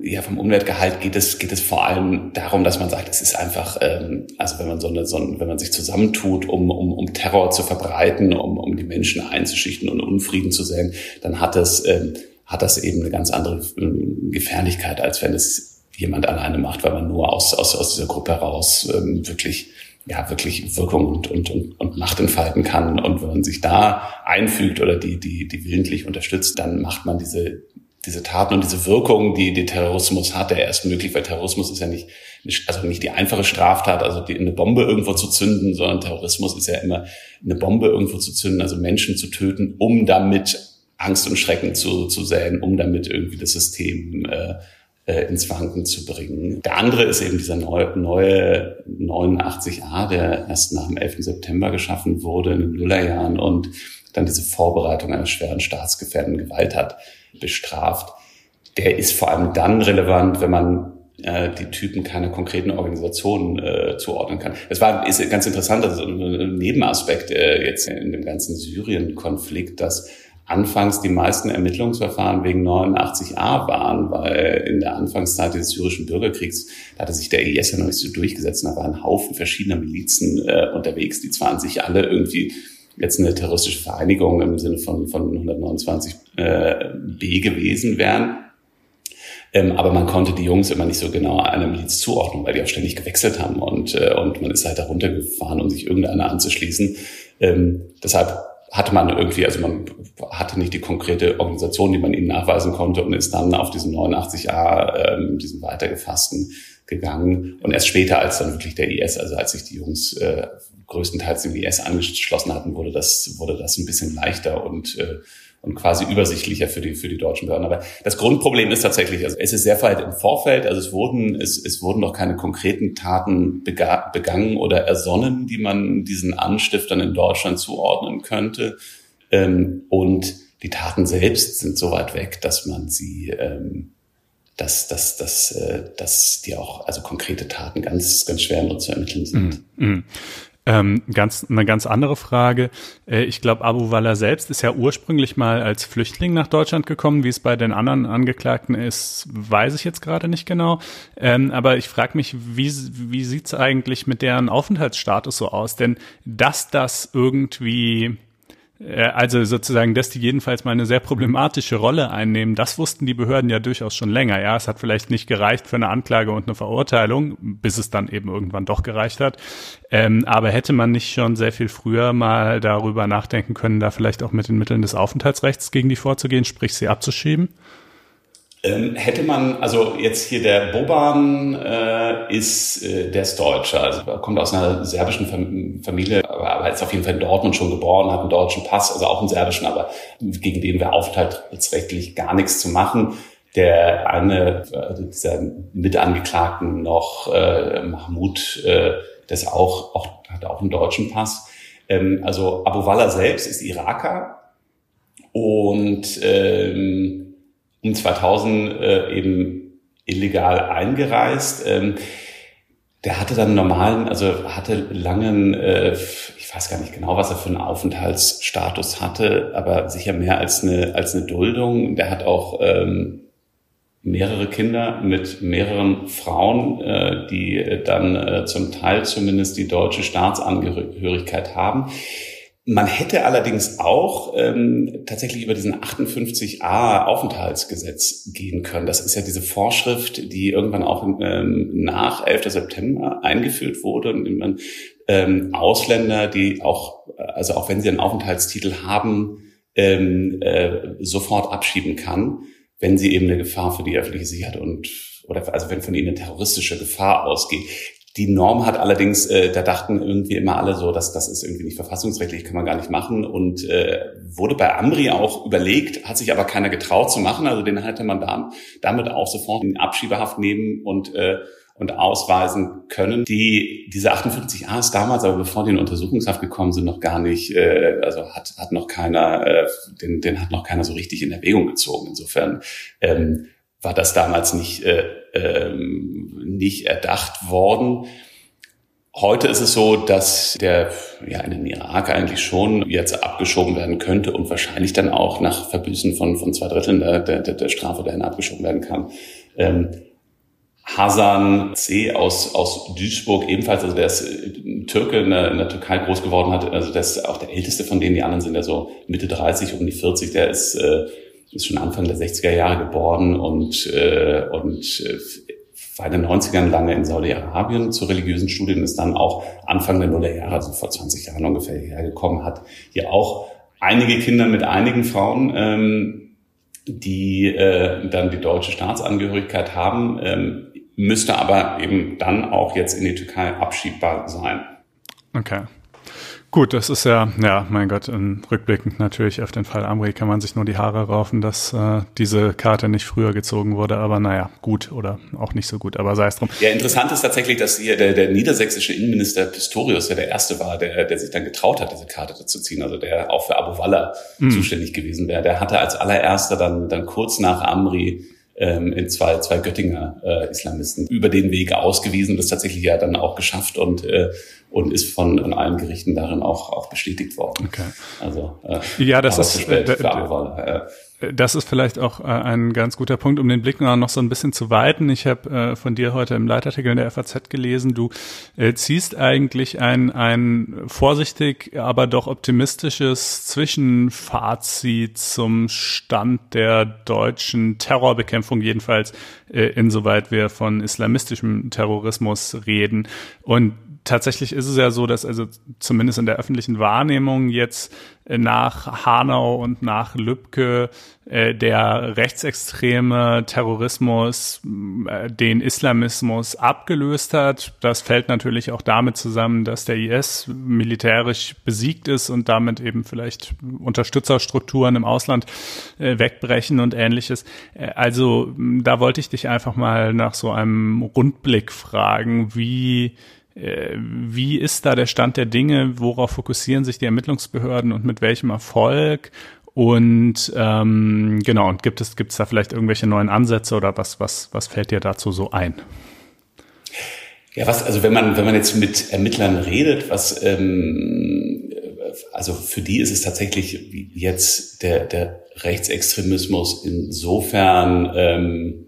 ja, vom Umweltgehalt geht es, geht es vor allem darum, dass man sagt, es ist einfach, ähm, also wenn man so eine, so ein, wenn man sich zusammentut, um, um, um Terror zu verbreiten, um, um die Menschen einzuschichten und Unfrieden zu säen, dann hat das, ähm, hat das eben eine ganz andere ähm, Gefährlichkeit, als wenn es jemand alleine macht, weil man nur aus, aus, aus dieser Gruppe heraus ähm, wirklich ja wirklich Wirkung und, und, und, und Macht entfalten kann. Und wenn man sich da einfügt oder die, die, die willentlich unterstützt, dann macht man diese, diese Taten und diese Wirkung, die der Terrorismus hat, der erst möglich, weil Terrorismus ist ja nicht, also nicht die einfache Straftat, also die, eine Bombe irgendwo zu zünden, sondern Terrorismus ist ja immer eine Bombe irgendwo zu zünden, also Menschen zu töten, um damit Angst und Schrecken zu, zu säen, um damit irgendwie das System äh, äh, ins Wanken zu bringen. Der andere ist eben dieser neue, neue 89a, der erst nach dem 11. September geschaffen wurde in den Nullerjahren und dann diese Vorbereitung einer schweren staatsgefährdenden Gewalt hat bestraft. Der ist vor allem dann relevant, wenn man äh, die Typen keine konkreten Organisationen äh, zuordnen kann. Es war ist ganz interessant, also ein Nebenaspekt äh, jetzt in dem ganzen Syrien-Konflikt, dass anfangs die meisten Ermittlungsverfahren wegen 89a waren, weil in der Anfangszeit des syrischen Bürgerkriegs da hatte sich der IS ja noch nicht so durchgesetzt. Da waren ein Haufen verschiedener Milizen äh, unterwegs, die zwar an sich alle irgendwie jetzt eine terroristische Vereinigung im Sinne von, von 129 äh, B gewesen wären. Ähm, aber man konnte die Jungs immer nicht so genau einer Miliz zuordnen, weil die auch ständig gewechselt haben und, äh, und man ist halt da runtergefahren, um sich irgendeiner anzuschließen. Ähm, deshalb hatte man irgendwie, also man hatte nicht die konkrete Organisation, die man ihnen nachweisen konnte und ist dann auf diesen 89a, ähm, diesen weitergefassten gegangen. Und erst später, als dann wirklich der IS, also als sich die Jungs äh, größtenteils dem IS angeschlossen hatten, wurde das, wurde das ein bisschen leichter und äh, und quasi übersichtlicher für die, für die deutschen Behörden. Aber das Grundproblem ist tatsächlich, also es ist sehr weit im Vorfeld, also es wurden, es, es wurden noch keine konkreten Taten begangen oder ersonnen, die man diesen Anstiftern in Deutschland zuordnen könnte. Ähm, und die Taten selbst sind so weit weg, dass man sie, ähm, dass, dass, dass, äh, dass die auch, also konkrete Taten ganz, ganz schwer nur zu ermitteln sind. Mm, mm. Ähm, ganz, eine ganz andere Frage. Äh, ich glaube, Abu Wallah selbst ist ja ursprünglich mal als Flüchtling nach Deutschland gekommen. Wie es bei den anderen Angeklagten ist, weiß ich jetzt gerade nicht genau. Ähm, aber ich frage mich, wie, wie sieht's eigentlich mit deren Aufenthaltsstatus so aus? Denn dass das irgendwie also sozusagen, dass die jedenfalls mal eine sehr problematische Rolle einnehmen, das wussten die Behörden ja durchaus schon länger. Ja, es hat vielleicht nicht gereicht für eine Anklage und eine Verurteilung, bis es dann eben irgendwann doch gereicht hat. Ähm, aber hätte man nicht schon sehr viel früher mal darüber nachdenken können, da vielleicht auch mit den Mitteln des Aufenthaltsrechts gegen die vorzugehen, sprich sie abzuschieben? Ähm, hätte man, also jetzt hier der Boban äh, ist, äh, der ist Deutscher, also kommt aus einer serbischen Fam Familie, aber, aber ist auf jeden Fall in Dortmund schon geboren, hat einen deutschen Pass, also auch einen serbischen, aber gegen den wäre aufenthaltsrechtlich gar nichts zu machen. Der eine also dieser Mitangeklagten noch, äh, Mahmoud, äh, das auch, auch, hat auch einen deutschen Pass. Ähm, also Abu Wallah selbst ist Iraker und ähm, um 2000 äh, eben illegal eingereist. Ähm, der hatte dann normalen, also hatte langen, äh, ich weiß gar nicht genau, was er für einen Aufenthaltsstatus hatte, aber sicher mehr als eine als eine Duldung. Der hat auch ähm, mehrere Kinder mit mehreren Frauen, äh, die dann äh, zum Teil zumindest die deutsche Staatsangehörigkeit haben. Man hätte allerdings auch ähm, tatsächlich über diesen 58a Aufenthaltsgesetz gehen können. Das ist ja diese Vorschrift, die irgendwann auch ähm, nach 11. September eingeführt wurde, indem man ähm, Ausländer, die auch, also auch wenn sie einen Aufenthaltstitel haben, ähm, äh, sofort abschieben kann, wenn sie eben eine Gefahr für die öffentliche Sicherheit und oder also wenn von ihnen eine terroristische Gefahr ausgeht. Die Norm hat allerdings, äh, da dachten irgendwie immer alle so, dass das ist irgendwie nicht verfassungsrechtlich, kann man gar nicht machen und äh, wurde bei Amri auch überlegt, hat sich aber keiner getraut zu machen. Also den hätte man da, damit auch sofort in Abschiebehaft nehmen und äh, und ausweisen können. Die diese 58a ist damals, aber bevor die in Untersuchungshaft gekommen sind, noch gar nicht, äh, also hat hat noch keiner, äh, den den hat noch keiner so richtig in Erwägung gezogen. Insofern ähm, war das damals nicht, äh, ähm, nicht erdacht worden. Heute ist es so, dass der ja in den Irak eigentlich schon jetzt abgeschoben werden könnte und wahrscheinlich dann auch nach Verbüßen von, von zwei Dritteln der, der, der Strafe dahin abgeschoben werden kann. Ähm, Hasan C. aus, aus Duisburg ebenfalls, also der ist äh, Türke in der, in der Türkei groß geworden hat, also der ist auch der älteste von denen, die anderen sind ja so Mitte 30, um die 40, der ist, äh, ist schon Anfang der 60er Jahre geboren und, äh, und äh, war in den 90ern lange in Saudi-Arabien zu religiösen Studien, ist dann auch Anfang der Nuller Jahre, also vor 20 Jahren ungefähr hergekommen, hat hier auch einige Kinder mit einigen Frauen, ähm, die äh, dann die deutsche Staatsangehörigkeit haben. Ähm, müsste aber eben dann auch jetzt in die Türkei abschiebbar sein. Okay. Gut, das ist ja, ja, mein Gott, rückblickend natürlich auf den Fall Amri kann man sich nur die Haare raufen, dass äh, diese Karte nicht früher gezogen wurde, aber naja, gut oder auch nicht so gut, aber sei es drum. Ja, interessant ist tatsächlich, dass hier der, der niedersächsische Innenminister Pistorius ja der Erste war, der, der sich dann getraut hat, diese Karte zu ziehen, also der auch für Abu Walla mhm. zuständig gewesen wäre. Der hatte als allererster dann, dann kurz nach Amri ähm, in zwei, zwei Göttinger äh, Islamisten über den Weg ausgewiesen, das tatsächlich ja dann auch geschafft und äh, und ist von, von allen Gerichten darin auch auch bestätigt worden. Okay. Also äh, ja, das ist äh, für das ist vielleicht auch äh, ein ganz guter Punkt, um den Blick noch so ein bisschen zu weiten. Ich habe äh, von dir heute im Leitartikel in der FAZ gelesen, du äh, ziehst eigentlich ein, ein vorsichtig, aber doch optimistisches Zwischenfazit zum Stand der deutschen Terrorbekämpfung, jedenfalls äh, insoweit wir von islamistischem Terrorismus reden. Und tatsächlich ist es ja so, dass also zumindest in der öffentlichen Wahrnehmung jetzt äh, nach Hanau und nach Lübcke äh, der rechtsextreme Terrorismus äh, den Islamismus abgelöst hat. Das fällt natürlich auch damit zusammen, dass der IS militärisch besiegt ist und damit eben vielleicht Unterstützerstrukturen im Ausland äh, wegbrechen und ähnliches. Äh, also da wollte ich dich einfach mal nach so einem Rundblick fragen, wie wie ist da der Stand der Dinge? Worauf fokussieren sich die Ermittlungsbehörden und mit welchem Erfolg? Und ähm, genau, und gibt es, gibt es da vielleicht irgendwelche neuen Ansätze oder was, was, was fällt dir dazu so ein? Ja, was, also wenn man, wenn man jetzt mit Ermittlern redet, was ähm, also für die ist es tatsächlich jetzt der, der Rechtsextremismus insofern ähm,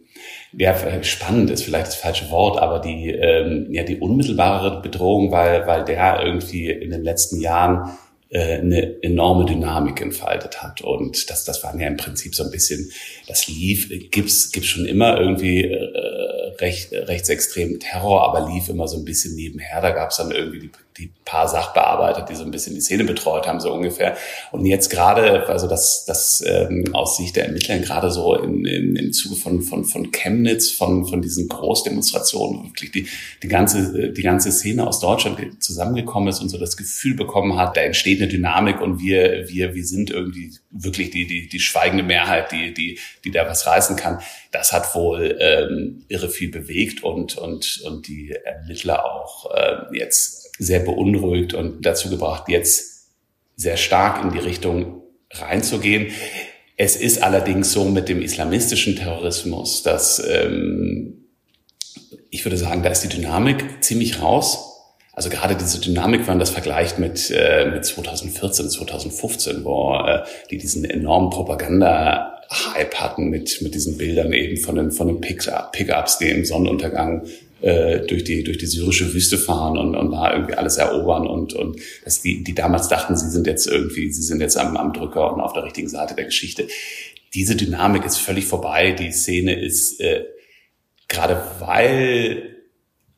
ja, spannend ist vielleicht das falsche Wort, aber die, ähm, ja, die unmittelbare Bedrohung, weil, weil der irgendwie in den letzten Jahren äh, eine enorme Dynamik entfaltet hat. Und das, das war ja im Prinzip so ein bisschen, das lief, gibt's, gibt's schon immer irgendwie äh, recht, rechtsextremen Terror, aber lief immer so ein bisschen nebenher. Da gab's dann irgendwie die die paar Sachbearbeiter, die so ein bisschen die Szene betreut haben, so ungefähr. Und jetzt gerade, also das, das ähm, aus Sicht der Ermittler gerade so in, in, im Zuge von, von, von Chemnitz, von, von diesen Großdemonstrationen, wirklich die, die, ganze, die ganze Szene aus Deutschland zusammengekommen ist und so das Gefühl bekommen hat, da entsteht eine Dynamik und wir, wir, wir sind irgendwie wirklich die, die, die schweigende Mehrheit, die, die, die da was reißen kann. Das hat wohl ähm, irre viel bewegt und, und, und die Ermittler auch äh, jetzt sehr beunruhigt und dazu gebracht, jetzt sehr stark in die Richtung reinzugehen. Es ist allerdings so mit dem islamistischen Terrorismus, dass ähm, ich würde sagen, da ist die Dynamik ziemlich raus. Also gerade diese Dynamik, wenn man das vergleicht mit, äh, mit 2014, 2015, wo äh, die diesen enormen Propaganda-Hype hatten mit, mit diesen Bildern eben von den, von den Pickups, die im Sonnenuntergang äh, durch die durch die syrische Wüste fahren und, und da irgendwie alles erobern und und dass die die damals dachten, sie sind jetzt irgendwie sie sind jetzt am, am Drücker und auf der richtigen Seite der Geschichte. Diese Dynamik ist völlig vorbei. Die Szene ist äh, gerade weil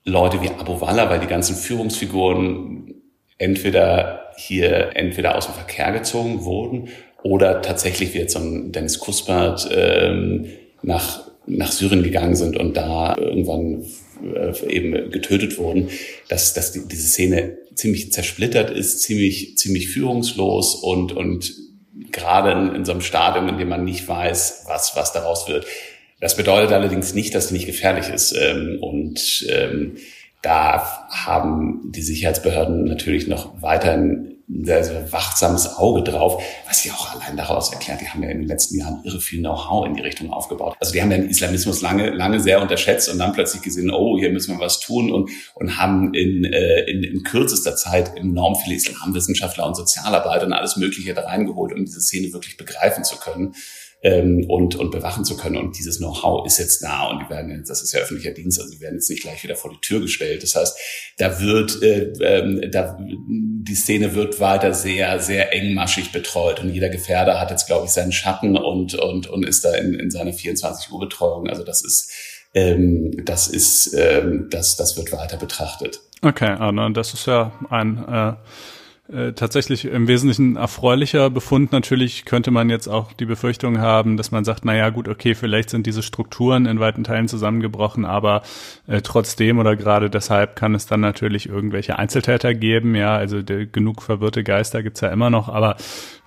Leute wie Abu Walla, weil die ganzen Führungsfiguren entweder hier entweder aus dem Verkehr gezogen wurden oder tatsächlich wie jetzt so ein Dennis Kuspert ähm, nach nach Syrien gegangen sind und da irgendwann äh, eben getötet wurden, dass, dass die, diese Szene ziemlich zersplittert ist, ziemlich, ziemlich führungslos und, und gerade in, in so einem Stadium, in dem man nicht weiß, was, was daraus wird. Das bedeutet allerdings nicht, dass sie nicht gefährlich ist. Ähm, und ähm, da haben die Sicherheitsbehörden natürlich noch weiterhin sehr, sehr wachsames Auge drauf, was sie auch allein daraus erklärt. Die haben ja in den letzten Jahren irre viel Know-how in die Richtung aufgebaut. Also die haben den Islamismus lange, lange sehr unterschätzt und dann plötzlich gesehen, oh, hier müssen wir was tun und, und haben in, äh, in, in kürzester Zeit enorm viele Islamwissenschaftler und Sozialarbeiter und alles Mögliche da reingeholt, um diese Szene wirklich begreifen zu können. Ähm, und, und bewachen zu können. Und dieses Know-how ist jetzt da und die werden das ist ja öffentlicher Dienst, also die werden jetzt nicht gleich wieder vor die Tür gestellt. Das heißt, da wird, äh, äh, da, die Szene wird weiter sehr, sehr engmaschig betreut und jeder Gefährder hat jetzt, glaube ich, seinen Schatten und, und, und ist da in, in seiner 24 Uhr Betreuung. Also das ist, ähm, das ist, ähm, das, das wird weiter betrachtet. Okay, Arne, das ist ja ein äh äh, tatsächlich im Wesentlichen erfreulicher Befund. Natürlich könnte man jetzt auch die Befürchtung haben, dass man sagt, na gut, okay, vielleicht sind diese Strukturen in weiten Teilen zusammengebrochen, aber äh, trotzdem oder gerade deshalb kann es dann natürlich irgendwelche Einzeltäter geben. Ja, also der, genug verwirrte Geister gibt's ja immer noch, aber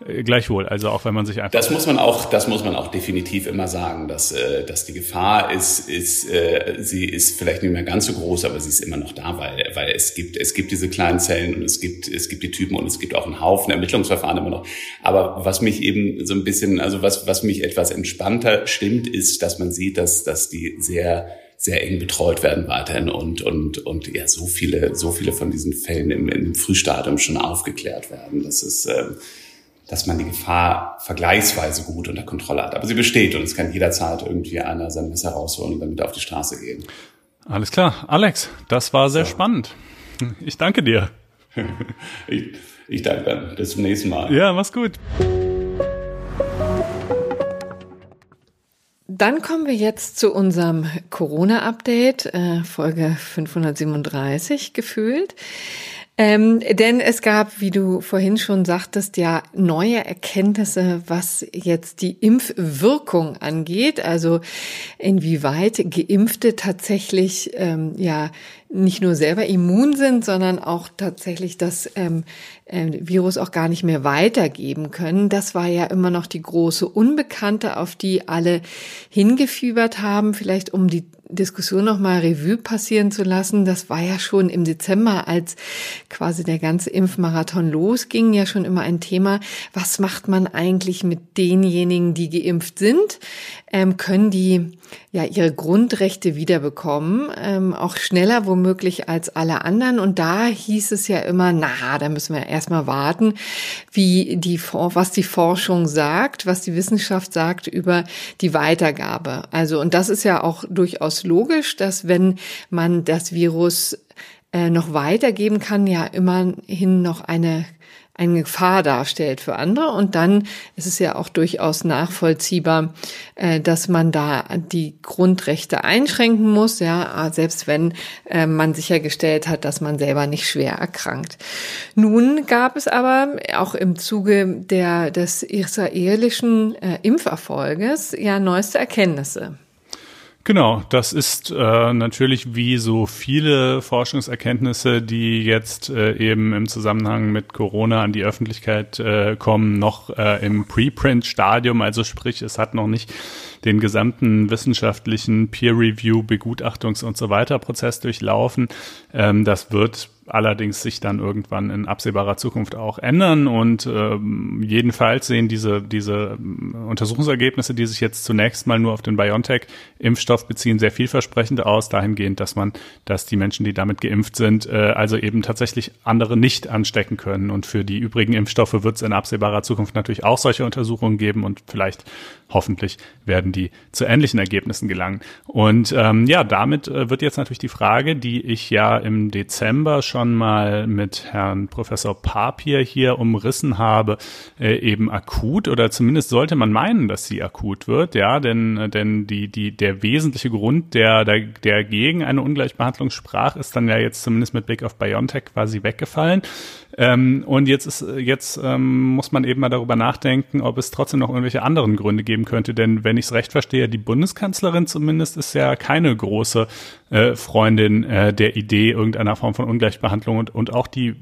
äh, gleichwohl, also auch wenn man sich einfach. Das muss man auch, das muss man auch definitiv immer sagen, dass, äh, dass die Gefahr ist, ist, äh, sie ist vielleicht nicht mehr ganz so groß, aber sie ist immer noch da, weil, weil es gibt, es gibt diese kleinen Zellen und es gibt, es gibt die Typen und es gibt auch einen Haufen Ermittlungsverfahren immer noch. Aber was mich eben so ein bisschen, also was, was mich etwas entspannter stimmt, ist, dass man sieht, dass, dass die sehr, sehr eng betreut werden weiterhin und, und, und ja, so viele, so viele von diesen Fällen im, im Frühstadium schon aufgeklärt werden. Das ist, ähm, dass man die Gefahr vergleichsweise gut unter Kontrolle hat. Aber sie besteht und es kann jederzeit irgendwie einer sein Messer rausholen und damit auf die Straße gehen. Alles klar. Alex, das war sehr so. spannend. Ich danke dir. (laughs) ich, ich danke. Bis zum nächsten Mal. Ja, mach's gut. Dann kommen wir jetzt zu unserem Corona-Update, äh, Folge 537 gefühlt. Ähm, denn es gab, wie du vorhin schon sagtest, ja neue Erkenntnisse, was jetzt die Impfwirkung angeht. Also inwieweit Geimpfte tatsächlich ähm, ja nicht nur selber immun sind, sondern auch tatsächlich das ähm, äh, Virus auch gar nicht mehr weitergeben können. Das war ja immer noch die große Unbekannte, auf die alle hingefiebert haben, vielleicht um die Diskussion noch mal Revue passieren zu lassen. Das war ja schon im Dezember, als quasi der ganze Impfmarathon losging, ja schon immer ein Thema. Was macht man eigentlich mit denjenigen, die geimpft sind? Ähm, können die ja ihre Grundrechte wiederbekommen, ähm, auch schneller womöglich als alle anderen? Und da hieß es ja immer, na, da müssen wir erstmal warten, wie die, was die Forschung sagt, was die Wissenschaft sagt über die Weitergabe. Also, und das ist ja auch durchaus logisch, dass wenn man das Virus äh, noch weitergeben kann, ja immerhin noch eine eine Gefahr darstellt für andere. Und dann ist es ja auch durchaus nachvollziehbar, äh, dass man da die Grundrechte einschränken muss, ja, selbst wenn äh, man sichergestellt hat, dass man selber nicht schwer erkrankt. Nun gab es aber auch im Zuge der, des israelischen Impferfolges ja neueste Erkenntnisse. Genau, das ist äh, natürlich wie so viele Forschungserkenntnisse, die jetzt äh, eben im Zusammenhang mit Corona an die Öffentlichkeit äh, kommen, noch äh, im Preprint-Stadium. Also sprich, es hat noch nicht den gesamten wissenschaftlichen Peer-Review, Begutachtungs- und so weiter Prozess durchlaufen. Ähm, das wird allerdings sich dann irgendwann in absehbarer Zukunft auch ändern. Und ähm, jedenfalls sehen diese, diese ähm, Untersuchungsergebnisse, die sich jetzt zunächst mal nur auf den BioNTech-Impfstoff beziehen, sehr vielversprechend aus, dahingehend, dass man, dass die Menschen, die damit geimpft sind, äh, also eben tatsächlich andere nicht anstecken können. Und für die übrigen Impfstoffe wird es in absehbarer Zukunft natürlich auch solche Untersuchungen geben und vielleicht hoffentlich werden die zu ähnlichen Ergebnissen gelangen. Und ähm, ja, damit äh, wird jetzt natürlich die Frage, die ich ja im Dezember schon mal mit Herrn Professor Papier hier umrissen habe, äh, eben akut oder zumindest sollte man meinen, dass sie akut wird, ja, denn äh, denn die die der wesentliche Grund, der der, der gegen eine Ungleichbehandlung sprach, ist dann ja jetzt zumindest mit Blick auf BioNTech quasi weggefallen. Ähm, und jetzt ist jetzt ähm, muss man eben mal darüber nachdenken, ob es trotzdem noch irgendwelche anderen Gründe geben könnte. Denn wenn ich es recht verstehe, die Bundeskanzlerin zumindest ist ja keine große äh, Freundin äh, der Idee irgendeiner Form von Ungleichbehandlung und, und auch die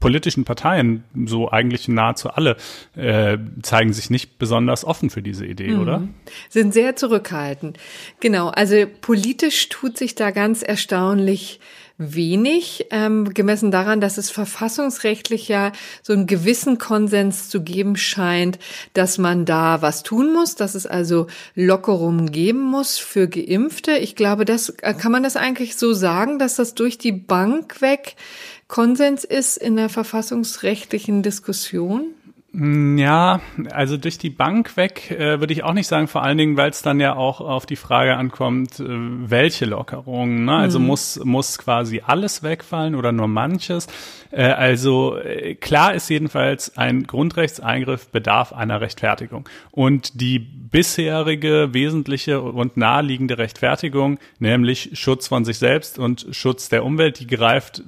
politischen Parteien, so eigentlich nahezu alle, äh, zeigen sich nicht besonders offen für diese Idee, mhm. oder? Sind sehr zurückhaltend. Genau, also politisch tut sich da ganz erstaunlich wenig, ähm, gemessen daran, dass es verfassungsrechtlich ja so einen gewissen Konsens zu geben scheint, dass man da was tun muss, dass es also Lockerungen geben muss für Geimpfte. Ich glaube, das äh, kann man das eigentlich so sagen, dass das durch die Bank weg Konsens ist in der verfassungsrechtlichen Diskussion? Mm, ja, also durch die Bank weg äh, würde ich auch nicht sagen, vor allen Dingen, weil es dann ja auch auf die Frage ankommt, äh, welche Lockerungen. Ne? Also mhm. muss, muss quasi alles wegfallen oder nur manches. Äh, also äh, klar ist jedenfalls, ein Grundrechtseingriff bedarf einer Rechtfertigung. Und die bisherige, wesentliche und naheliegende Rechtfertigung, nämlich Schutz von sich selbst und Schutz der Umwelt, die greift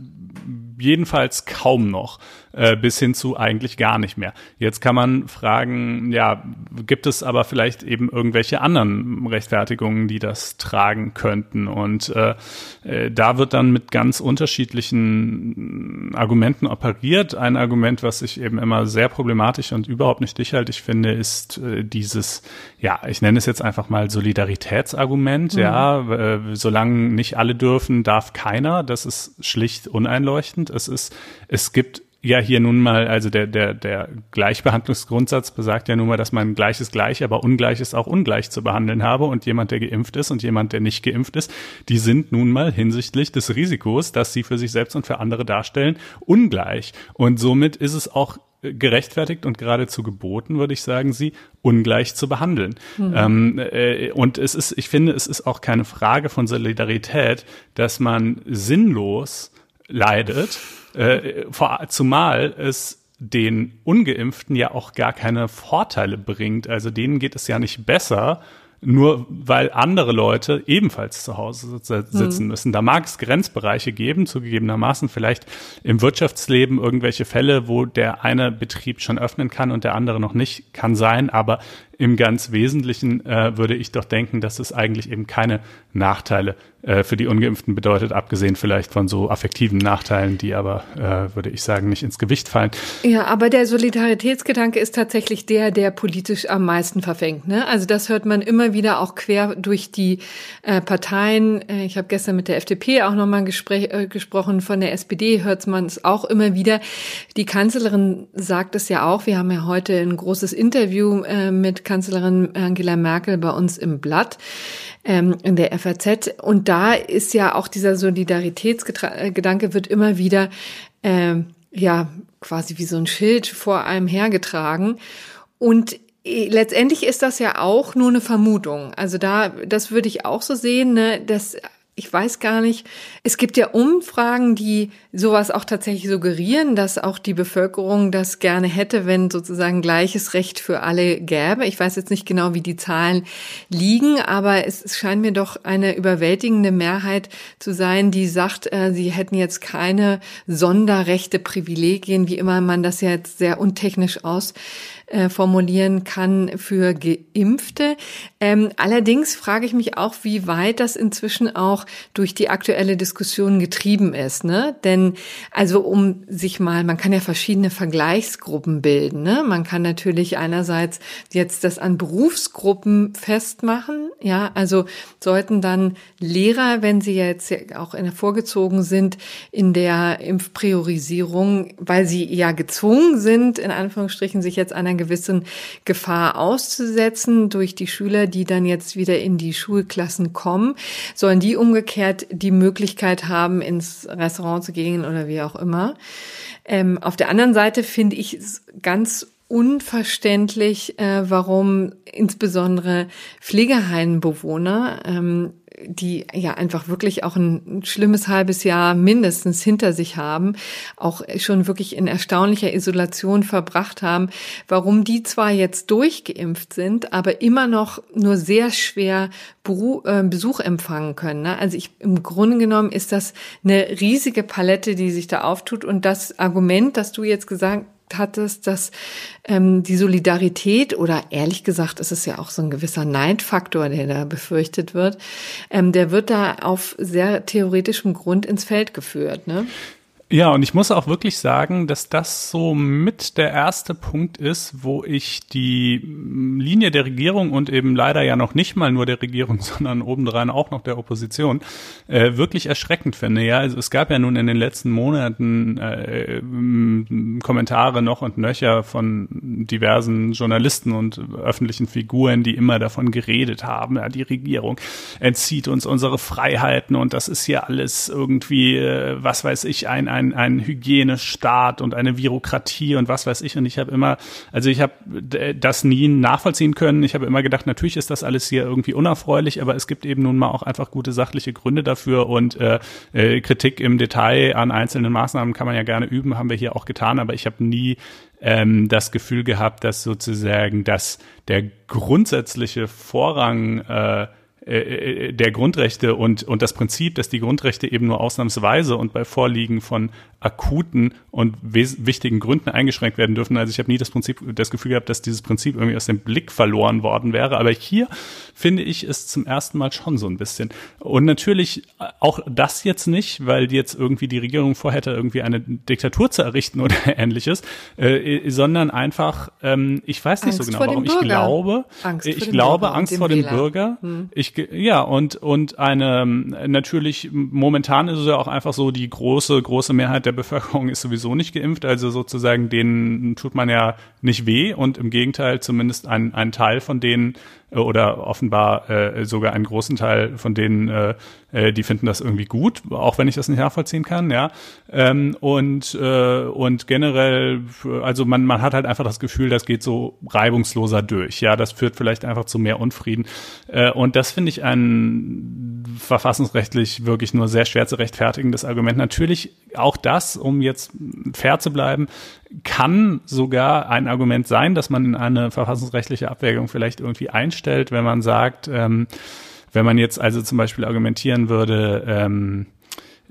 jedenfalls kaum noch äh, bis hin zu eigentlich gar nicht mehr. Jetzt kann man fragen, ja, gibt es aber vielleicht eben irgendwelche anderen Rechtfertigungen, die das tragen könnten? Und äh, äh, da wird dann mit ganz unterschiedlichen Argumenten operiert. Ein Argument, was ich eben immer sehr problematisch und überhaupt nicht stichhaltig finde, ist äh, dieses, ja, ich nenne es jetzt einfach mal Solidaritätsargument. Mhm. Ja, solange nicht alle dürfen, darf keiner. Das ist schlicht uneinleuchtend. Es ist, es gibt ja hier nun mal, also der, der, der Gleichbehandlungsgrundsatz besagt ja nun mal, dass man Gleiches gleich, aber Ungleiches auch ungleich zu behandeln habe und jemand, der geimpft ist und jemand, der nicht geimpft ist, die sind nun mal hinsichtlich des Risikos, das sie für sich selbst und für andere darstellen, ungleich. Und somit ist es auch gerechtfertigt und geradezu geboten, würde ich sagen, sie ungleich zu behandeln. Mhm. Ähm, äh, und es ist, ich finde, es ist auch keine Frage von Solidarität, dass man sinnlos leidet, äh, vor, zumal es den Ungeimpften ja auch gar keine Vorteile bringt. Also denen geht es ja nicht besser, nur weil andere Leute ebenfalls zu Hause sitzen mhm. müssen. Da mag es Grenzbereiche geben, zugegebenermaßen vielleicht im Wirtschaftsleben irgendwelche Fälle, wo der eine Betrieb schon öffnen kann und der andere noch nicht, kann sein, aber im ganz Wesentlichen äh, würde ich doch denken, dass es eigentlich eben keine Nachteile äh, für die Ungeimpften bedeutet, abgesehen vielleicht von so affektiven Nachteilen, die aber, äh, würde ich sagen, nicht ins Gewicht fallen. Ja, aber der Solidaritätsgedanke ist tatsächlich der, der politisch am meisten verfängt. Ne? Also das hört man immer wieder auch quer durch die äh, Parteien. Äh, ich habe gestern mit der FDP auch nochmal Gespräch äh, gesprochen. Von der SPD hört man es auch immer wieder. Die Kanzlerin sagt es ja auch. Wir haben ja heute ein großes Interview äh, mit Kanzlerin Angela Merkel bei uns im Blatt ähm, in der FAZ. Und da ist ja auch dieser Solidaritätsgedanke wird immer wieder ähm, ja quasi wie so ein Schild vor einem hergetragen. Und äh, letztendlich ist das ja auch nur eine Vermutung. Also da, das würde ich auch so sehen, ne, dass ich weiß gar nicht. Es gibt ja Umfragen, die sowas auch tatsächlich suggerieren, dass auch die Bevölkerung das gerne hätte, wenn sozusagen gleiches Recht für alle gäbe. Ich weiß jetzt nicht genau, wie die Zahlen liegen, aber es scheint mir doch eine überwältigende Mehrheit zu sein, die sagt, äh, sie hätten jetzt keine Sonderrechte, Privilegien, wie immer man das jetzt sehr untechnisch aus äh, formulieren kann für Geimpfte. Ähm, allerdings frage ich mich auch, wie weit das inzwischen auch durch die aktuelle Diskussion getrieben ist. Ne? Denn also um sich mal, man kann ja verschiedene Vergleichsgruppen bilden. Ne? Man kann natürlich einerseits jetzt das an Berufsgruppen festmachen. Ja, also sollten dann Lehrer, wenn sie jetzt auch vorgezogen sind in der Impfpriorisierung, weil sie ja gezwungen sind, in Anführungsstrichen, sich jetzt einer gewissen Gefahr auszusetzen durch die Schüler, die dann jetzt wieder in die Schulklassen kommen, sollen die umgekehrt die Möglichkeit haben, ins Restaurant zu gehen oder wie auch immer. Ähm, auf der anderen Seite finde ich es ganz unverständlich, äh, warum insbesondere Pflegeheimenbewohner ähm, die ja einfach wirklich auch ein schlimmes halbes Jahr mindestens hinter sich haben, auch schon wirklich in erstaunlicher Isolation verbracht haben, warum die zwar jetzt durchgeimpft sind, aber immer noch nur sehr schwer äh, Besuch empfangen können. Ne? Also ich, im Grunde genommen ist das eine riesige Palette, die sich da auftut und das Argument, das du jetzt gesagt hattest, dass ähm, die Solidarität oder ehrlich gesagt ist es ja auch so ein gewisser Neidfaktor, der da befürchtet wird, ähm, der wird da auf sehr theoretischem Grund ins Feld geführt. Ne? Ja, und ich muss auch wirklich sagen, dass das so mit der erste Punkt ist, wo ich die Linie der Regierung und eben leider ja noch nicht mal nur der Regierung, (laughs) sondern obendrein auch noch der Opposition äh, wirklich erschreckend finde. Ja, also es gab ja nun in den letzten Monaten äh, Kommentare noch und nöcher von diversen Journalisten und öffentlichen Figuren, die immer davon geredet haben, ja, die Regierung entzieht uns unsere Freiheiten und das ist hier alles irgendwie, äh, was weiß ich, ein, ein ein, ein Hygienestaat und eine Bürokratie und was weiß ich. Und ich habe immer, also ich habe das nie nachvollziehen können. Ich habe immer gedacht, natürlich ist das alles hier irgendwie unerfreulich, aber es gibt eben nun mal auch einfach gute sachliche Gründe dafür und äh, äh, Kritik im Detail an einzelnen Maßnahmen kann man ja gerne üben, haben wir hier auch getan, aber ich habe nie ähm, das Gefühl gehabt, dass sozusagen dass der grundsätzliche Vorrang äh, äh, äh, der Grundrechte und, und das Prinzip, dass die Grundrechte eben nur ausnahmsweise und bei Vorliegen von akuten und wichtigen Gründen eingeschränkt werden dürfen. Also ich habe nie das Prinzip, das Gefühl gehabt, dass dieses Prinzip irgendwie aus dem Blick verloren worden wäre. Aber hier finde ich es zum ersten Mal schon so ein bisschen. Und natürlich auch das jetzt nicht, weil jetzt irgendwie die Regierung vorhätte, irgendwie eine Diktatur zu errichten oder (laughs) ähnliches, äh, sondern einfach, ähm, ich weiß nicht Angst so genau, warum. Ich glaube, Angst ich glaube, Angst vor dem. Bürger. Hm. Ich, ja, und, und eine, natürlich, momentan ist es ja auch einfach so, die große, große Mehrheit der Bevölkerung ist sowieso nicht geimpft, also sozusagen denen tut man ja nicht weh und im Gegenteil zumindest ein, ein Teil von denen oder offenbar äh, sogar einen großen Teil von denen, äh, äh, die finden das irgendwie gut, auch wenn ich das nicht nachvollziehen kann, ja. Ähm, und äh, und generell, also man man hat halt einfach das Gefühl, das geht so reibungsloser durch, ja. Das führt vielleicht einfach zu mehr Unfrieden äh, und das finde ich ein verfassungsrechtlich wirklich nur sehr schwer zu rechtfertigendes Argument. Natürlich auch das, um jetzt fair zu bleiben, kann sogar ein Argument sein, dass man in eine verfassungsrechtliche Abwägung vielleicht irgendwie einstellt, wenn man sagt, ähm, wenn man jetzt also zum Beispiel argumentieren würde, ähm,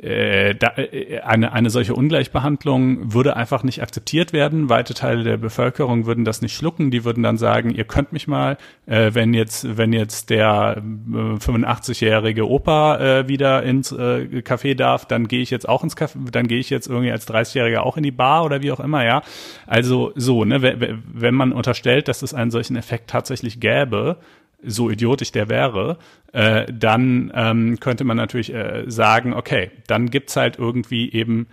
äh, da, äh, eine, eine solche Ungleichbehandlung würde einfach nicht akzeptiert werden. Weite Teile der Bevölkerung würden das nicht schlucken. Die würden dann sagen, ihr könnt mich mal, äh, wenn jetzt, wenn jetzt der äh, 85-jährige Opa äh, wieder ins äh, Café darf, dann gehe ich jetzt auch ins Café, dann gehe ich jetzt irgendwie als 30-Jähriger auch in die Bar oder wie auch immer, ja. Also so, ne, wenn man unterstellt, dass es einen solchen Effekt tatsächlich gäbe, so idiotisch der wäre, äh, dann ähm, könnte man natürlich äh, sagen, okay, dann gibt's halt irgendwie eben,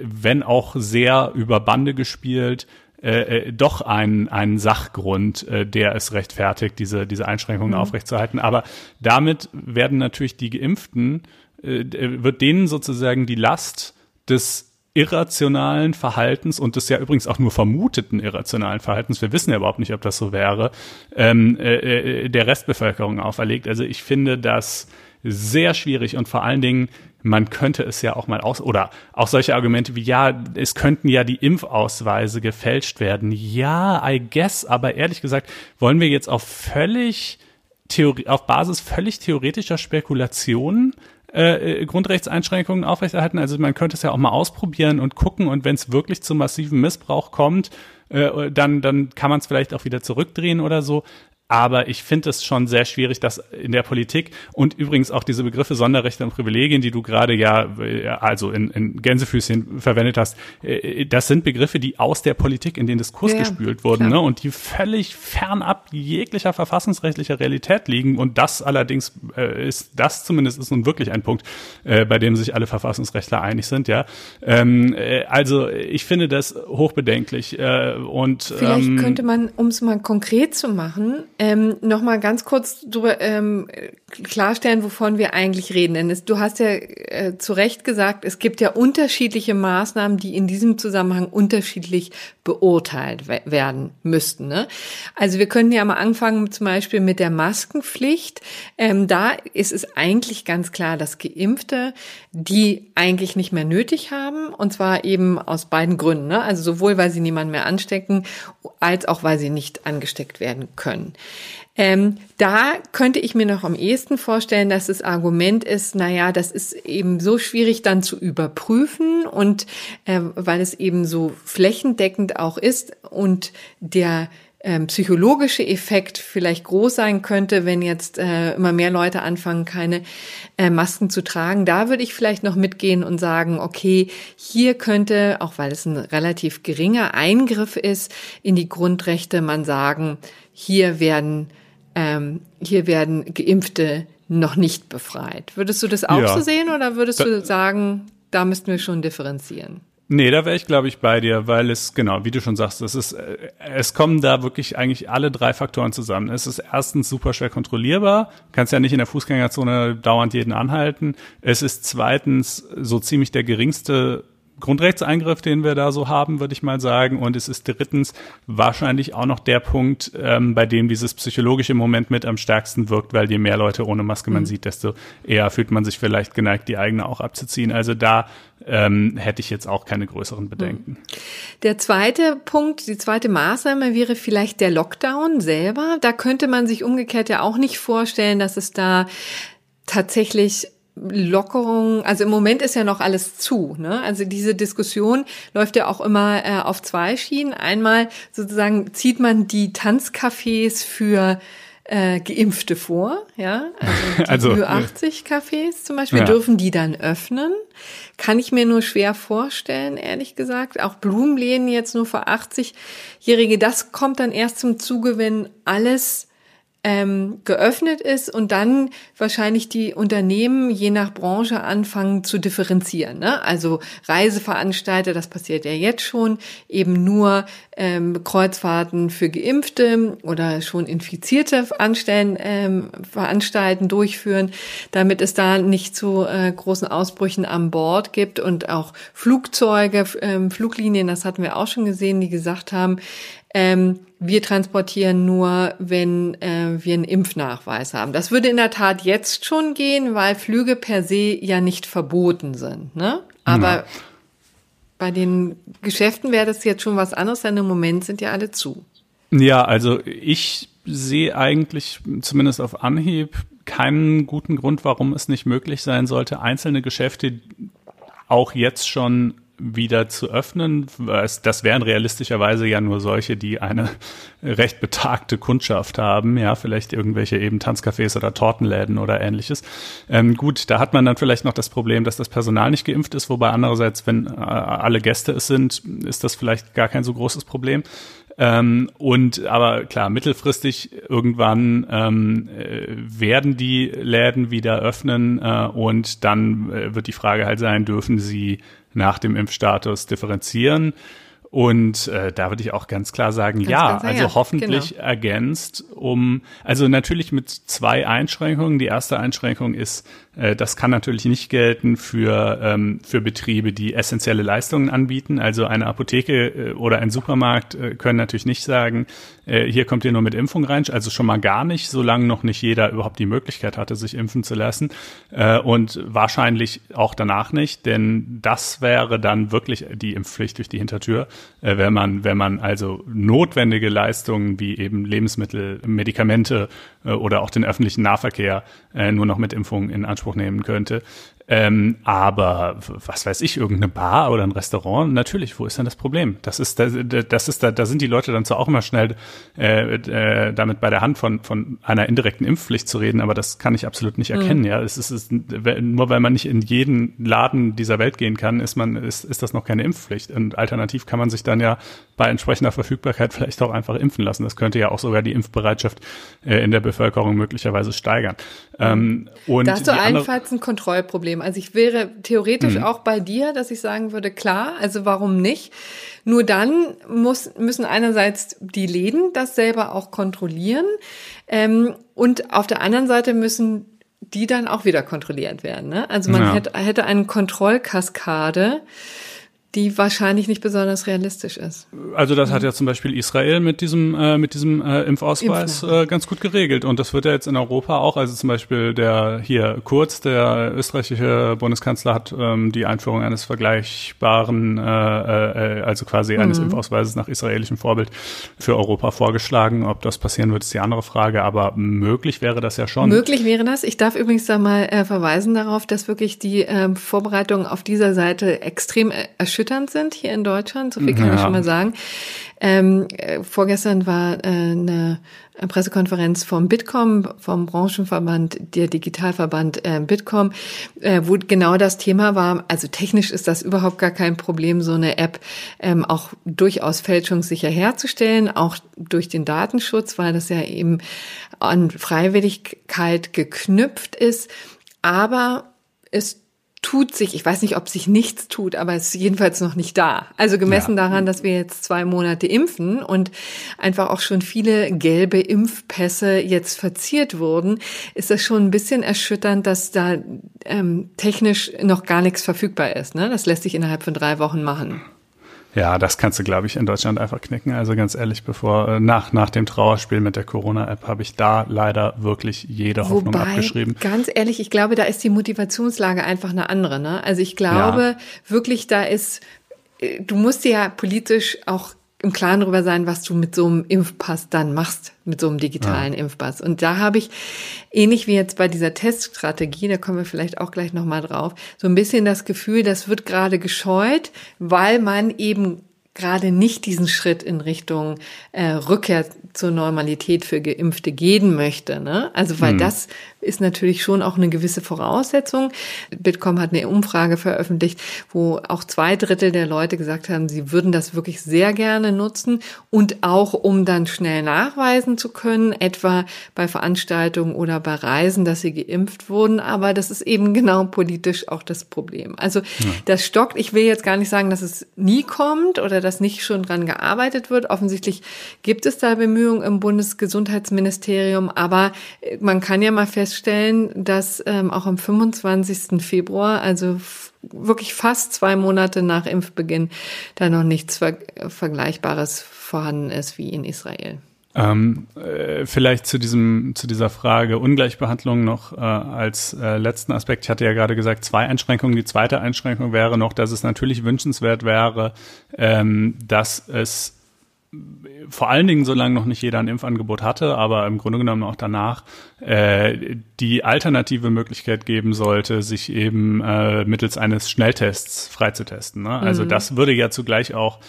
wenn auch sehr über Bande gespielt, äh, äh, doch einen, einen Sachgrund, äh, der es rechtfertigt, diese, diese Einschränkungen mhm. aufrechtzuerhalten. Aber damit werden natürlich die Geimpften, äh, wird denen sozusagen die Last des irrationalen Verhaltens und des ja übrigens auch nur vermuteten irrationalen Verhaltens, wir wissen ja überhaupt nicht, ob das so wäre, ähm, äh, äh, der Restbevölkerung auferlegt. Also ich finde das sehr schwierig und vor allen Dingen, man könnte es ja auch mal aus, oder auch solche Argumente wie, ja, es könnten ja die Impfausweise gefälscht werden. Ja, I guess, aber ehrlich gesagt, wollen wir jetzt auf völlig Theorie, auf Basis völlig theoretischer Spekulationen äh, Grundrechtseinschränkungen aufrechterhalten. Also man könnte es ja auch mal ausprobieren und gucken und wenn es wirklich zu massiven Missbrauch kommt, äh, dann, dann kann man es vielleicht auch wieder zurückdrehen oder so. Aber ich finde es schon sehr schwierig, dass in der Politik und übrigens auch diese Begriffe Sonderrechte und Privilegien, die du gerade ja also in, in Gänsefüßchen verwendet hast, äh, das sind Begriffe, die aus der Politik in den Diskurs ja, gespült wurden ne? und die völlig fernab jeglicher verfassungsrechtlicher Realität liegen. Und das allerdings äh, ist, das zumindest ist nun wirklich ein Punkt, äh, bei dem sich alle Verfassungsrechtler einig sind. Ja, ähm, äh, also ich finde das hochbedenklich. Äh, und vielleicht ähm, könnte man, um es mal konkret zu machen, ähm, Nochmal ganz kurz drüber, ähm, klarstellen, wovon wir eigentlich reden. Denn es, du hast ja äh, zu Recht gesagt, es gibt ja unterschiedliche Maßnahmen, die in diesem Zusammenhang unterschiedlich beurteilt werden müssten. Ne? Also wir können ja mal anfangen zum Beispiel mit der Maskenpflicht. Ähm, da ist es eigentlich ganz klar, dass Geimpfte die eigentlich nicht mehr nötig haben. Und zwar eben aus beiden Gründen. Ne? Also sowohl, weil sie niemanden mehr anstecken, als auch, weil sie nicht angesteckt werden können. Ähm, da könnte ich mir noch am ehesten vorstellen, dass das Argument ist, naja, das ist eben so schwierig dann zu überprüfen und äh, weil es eben so flächendeckend auch ist und der ähm, psychologische Effekt vielleicht groß sein könnte, wenn jetzt äh, immer mehr Leute anfangen, keine äh, Masken zu tragen. Da würde ich vielleicht noch mitgehen und sagen, okay, hier könnte, auch weil es ein relativ geringer Eingriff ist in die Grundrechte, man sagen, hier werden ähm, hier werden Geimpfte noch nicht befreit. Würdest du das auch ja. so sehen oder würdest da, du sagen, da müssten wir schon differenzieren? Nee, da wäre ich, glaube ich, bei dir, weil es, genau, wie du schon sagst, es ist, äh, es kommen da wirklich eigentlich alle drei Faktoren zusammen. Es ist erstens super schwer kontrollierbar, kannst ja nicht in der Fußgängerzone dauernd jeden anhalten. Es ist zweitens so ziemlich der geringste Grundrechtseingriff, den wir da so haben, würde ich mal sagen. Und es ist drittens wahrscheinlich auch noch der Punkt, ähm, bei dem dieses psychologische Moment mit am stärksten wirkt, weil je mehr Leute ohne Maske man mhm. sieht, desto eher fühlt man sich vielleicht geneigt, die eigene auch abzuziehen. Also da ähm, hätte ich jetzt auch keine größeren Bedenken. Mhm. Der zweite Punkt, die zweite Maßnahme wäre vielleicht der Lockdown selber. Da könnte man sich umgekehrt ja auch nicht vorstellen, dass es da tatsächlich Lockerung, also im Moment ist ja noch alles zu. Ne? Also diese Diskussion läuft ja auch immer äh, auf zwei Schienen. Einmal sozusagen zieht man die Tanzcafés für äh, Geimpfte vor, ja, also (laughs) also, 80 Cafés zum Beispiel, ja. dürfen die dann öffnen. Kann ich mir nur schwer vorstellen, ehrlich gesagt. Auch Blumenläden jetzt nur für 80-Jährige, das kommt dann erst zum Zuge, wenn alles ähm, geöffnet ist und dann wahrscheinlich die Unternehmen je nach Branche anfangen zu differenzieren. Ne? Also Reiseveranstalter, das passiert ja jetzt schon, eben nur ähm, Kreuzfahrten für Geimpfte oder schon Infizierte anstellen, ähm, veranstalten, durchführen, damit es da nicht zu äh, großen Ausbrüchen an Bord gibt und auch Flugzeuge, ähm, Fluglinien, das hatten wir auch schon gesehen, die gesagt haben, ähm, wir transportieren nur, wenn äh, wir einen Impfnachweis haben. Das würde in der Tat jetzt schon gehen, weil Flüge per se ja nicht verboten sind. Ne? Aber ja. bei den Geschäften wäre das jetzt schon was anderes, denn im Moment sind ja alle zu. Ja, also ich sehe eigentlich zumindest auf Anhieb keinen guten Grund, warum es nicht möglich sein sollte, einzelne Geschäfte auch jetzt schon wieder zu öffnen. Das wären realistischerweise ja nur solche, die eine recht betagte Kundschaft haben, ja, vielleicht irgendwelche eben Tanzcafés oder Tortenläden oder ähnliches. Ähm, gut, da hat man dann vielleicht noch das Problem, dass das Personal nicht geimpft ist, wobei andererseits, wenn äh, alle Gäste es sind, ist das vielleicht gar kein so großes Problem. Ähm, und aber klar, mittelfristig irgendwann ähm, äh, werden die Läden wieder öffnen äh, und dann äh, wird die Frage halt sein, dürfen sie nach dem Impfstatus differenzieren? Und äh, da würde ich auch ganz klar sagen, ganz ja, also ja, hoffentlich genau. ergänzt, um, also natürlich mit zwei Einschränkungen. Die erste Einschränkung ist, äh, das kann natürlich nicht gelten für, ähm, für Betriebe, die essentielle Leistungen anbieten. Also eine Apotheke äh, oder ein Supermarkt äh, können natürlich nicht sagen, äh, hier kommt ihr nur mit Impfung rein. Also schon mal gar nicht, solange noch nicht jeder überhaupt die Möglichkeit hatte, sich impfen zu lassen. Äh, und wahrscheinlich auch danach nicht, denn das wäre dann wirklich die Impfpflicht durch die Hintertür, wenn man, wenn man also notwendige Leistungen wie eben Lebensmittel, Medikamente äh, oder auch den öffentlichen Nahverkehr äh, nur noch mit Impfung in Anspruch nehmen könnte. Ähm, aber was weiß ich, irgendeine Bar oder ein Restaurant, natürlich, wo ist denn das Problem? Das ist, das, das ist, da, da sind die Leute dann zwar auch immer schnell äh, äh, damit bei der Hand von, von einer indirekten Impfpflicht zu reden, aber das kann ich absolut nicht erkennen. Mhm. Ja, es ist, es ist nur weil man nicht in jeden Laden dieser Welt gehen kann, ist man ist, ist das noch keine Impfpflicht. Und alternativ kann man sich dann ja bei entsprechender Verfügbarkeit vielleicht auch einfach impfen lassen. Das könnte ja auch sogar die Impfbereitschaft äh, in der Bevölkerung möglicherweise steigern. Ähm, und da hast du allenfalls ein Kontrollproblem. Also ich wäre theoretisch mhm. auch bei dir, dass ich sagen würde, klar, also warum nicht? Nur dann muss, müssen einerseits die Läden das selber auch kontrollieren ähm, und auf der anderen Seite müssen die dann auch wieder kontrolliert werden. Ne? Also man ja. hätte, hätte eine Kontrollkaskade die wahrscheinlich nicht besonders realistisch ist. Also das hat ja zum Beispiel Israel mit diesem äh, mit diesem äh, Impfausweis äh, ganz gut geregelt und das wird ja jetzt in Europa auch. Also zum Beispiel der hier Kurz, der österreichische Bundeskanzler, hat ähm, die Einführung eines vergleichbaren, äh, äh, also quasi mhm. eines Impfausweises nach israelischem Vorbild für Europa vorgeschlagen. Ob das passieren wird, ist die andere Frage. Aber möglich wäre das ja schon. Möglich wäre das. Ich darf übrigens da mal äh, verweisen darauf, dass wirklich die äh, Vorbereitungen auf dieser Seite extrem erschütternd erschütternd sind hier in Deutschland. So viel kann ja. ich schon mal sagen. Ähm, äh, vorgestern war äh, eine Pressekonferenz vom Bitkom, vom Branchenverband, der Digitalverband äh, Bitkom, äh, wo genau das Thema war. Also technisch ist das überhaupt gar kein Problem, so eine App ähm, auch durchaus fälschungssicher herzustellen, auch durch den Datenschutz, weil das ja eben an Freiwilligkeit geknüpft ist. Aber es tut sich, ich weiß nicht, ob sich nichts tut, aber es ist jedenfalls noch nicht da. Also gemessen ja. daran, dass wir jetzt zwei Monate impfen und einfach auch schon viele gelbe Impfpässe jetzt verziert wurden, ist das schon ein bisschen erschütternd, dass da ähm, technisch noch gar nichts verfügbar ist. Ne? Das lässt sich innerhalb von drei Wochen machen. Ja, das kannst du, glaube ich, in Deutschland einfach knicken. Also ganz ehrlich, bevor äh, nach nach dem Trauerspiel mit der Corona-App habe ich da leider wirklich jede Wobei, Hoffnung abgeschrieben. Ganz ehrlich, ich glaube, da ist die Motivationslage einfach eine andere. Ne? Also ich glaube ja. wirklich, da ist, äh, du musst dir ja politisch auch im Klaren darüber sein, was du mit so einem Impfpass dann machst, mit so einem digitalen ja. Impfpass. Und da habe ich, ähnlich wie jetzt bei dieser Teststrategie, da kommen wir vielleicht auch gleich nochmal drauf, so ein bisschen das Gefühl, das wird gerade gescheut, weil man eben gerade nicht diesen Schritt in Richtung äh, Rückkehr zur Normalität für Geimpfte gehen möchte. Ne? Also weil hm. das ist natürlich schon auch eine gewisse Voraussetzung. Bitkom hat eine Umfrage veröffentlicht, wo auch zwei Drittel der Leute gesagt haben, sie würden das wirklich sehr gerne nutzen und auch um dann schnell nachweisen zu können, etwa bei Veranstaltungen oder bei Reisen, dass sie geimpft wurden. Aber das ist eben genau politisch auch das Problem. Also ja. das stockt. Ich will jetzt gar nicht sagen, dass es nie kommt oder dass nicht schon dran gearbeitet wird. Offensichtlich gibt es da Bemühungen im Bundesgesundheitsministerium, aber man kann ja mal feststellen, feststellen, dass ähm, auch am 25. Februar, also wirklich fast zwei Monate nach Impfbeginn, da noch nichts Ver Vergleichbares vorhanden ist wie in Israel. Ähm, äh, vielleicht zu diesem zu dieser Frage Ungleichbehandlung noch äh, als äh, letzten Aspekt. Ich hatte ja gerade gesagt zwei Einschränkungen. Die zweite Einschränkung wäre noch, dass es natürlich wünschenswert wäre, ähm, dass es vor allen Dingen, solange noch nicht jeder ein Impfangebot hatte, aber im Grunde genommen auch danach, äh, die alternative Möglichkeit geben sollte, sich eben äh, mittels eines Schnelltests freizutesten. Ne? Also mhm. das würde ja zugleich auch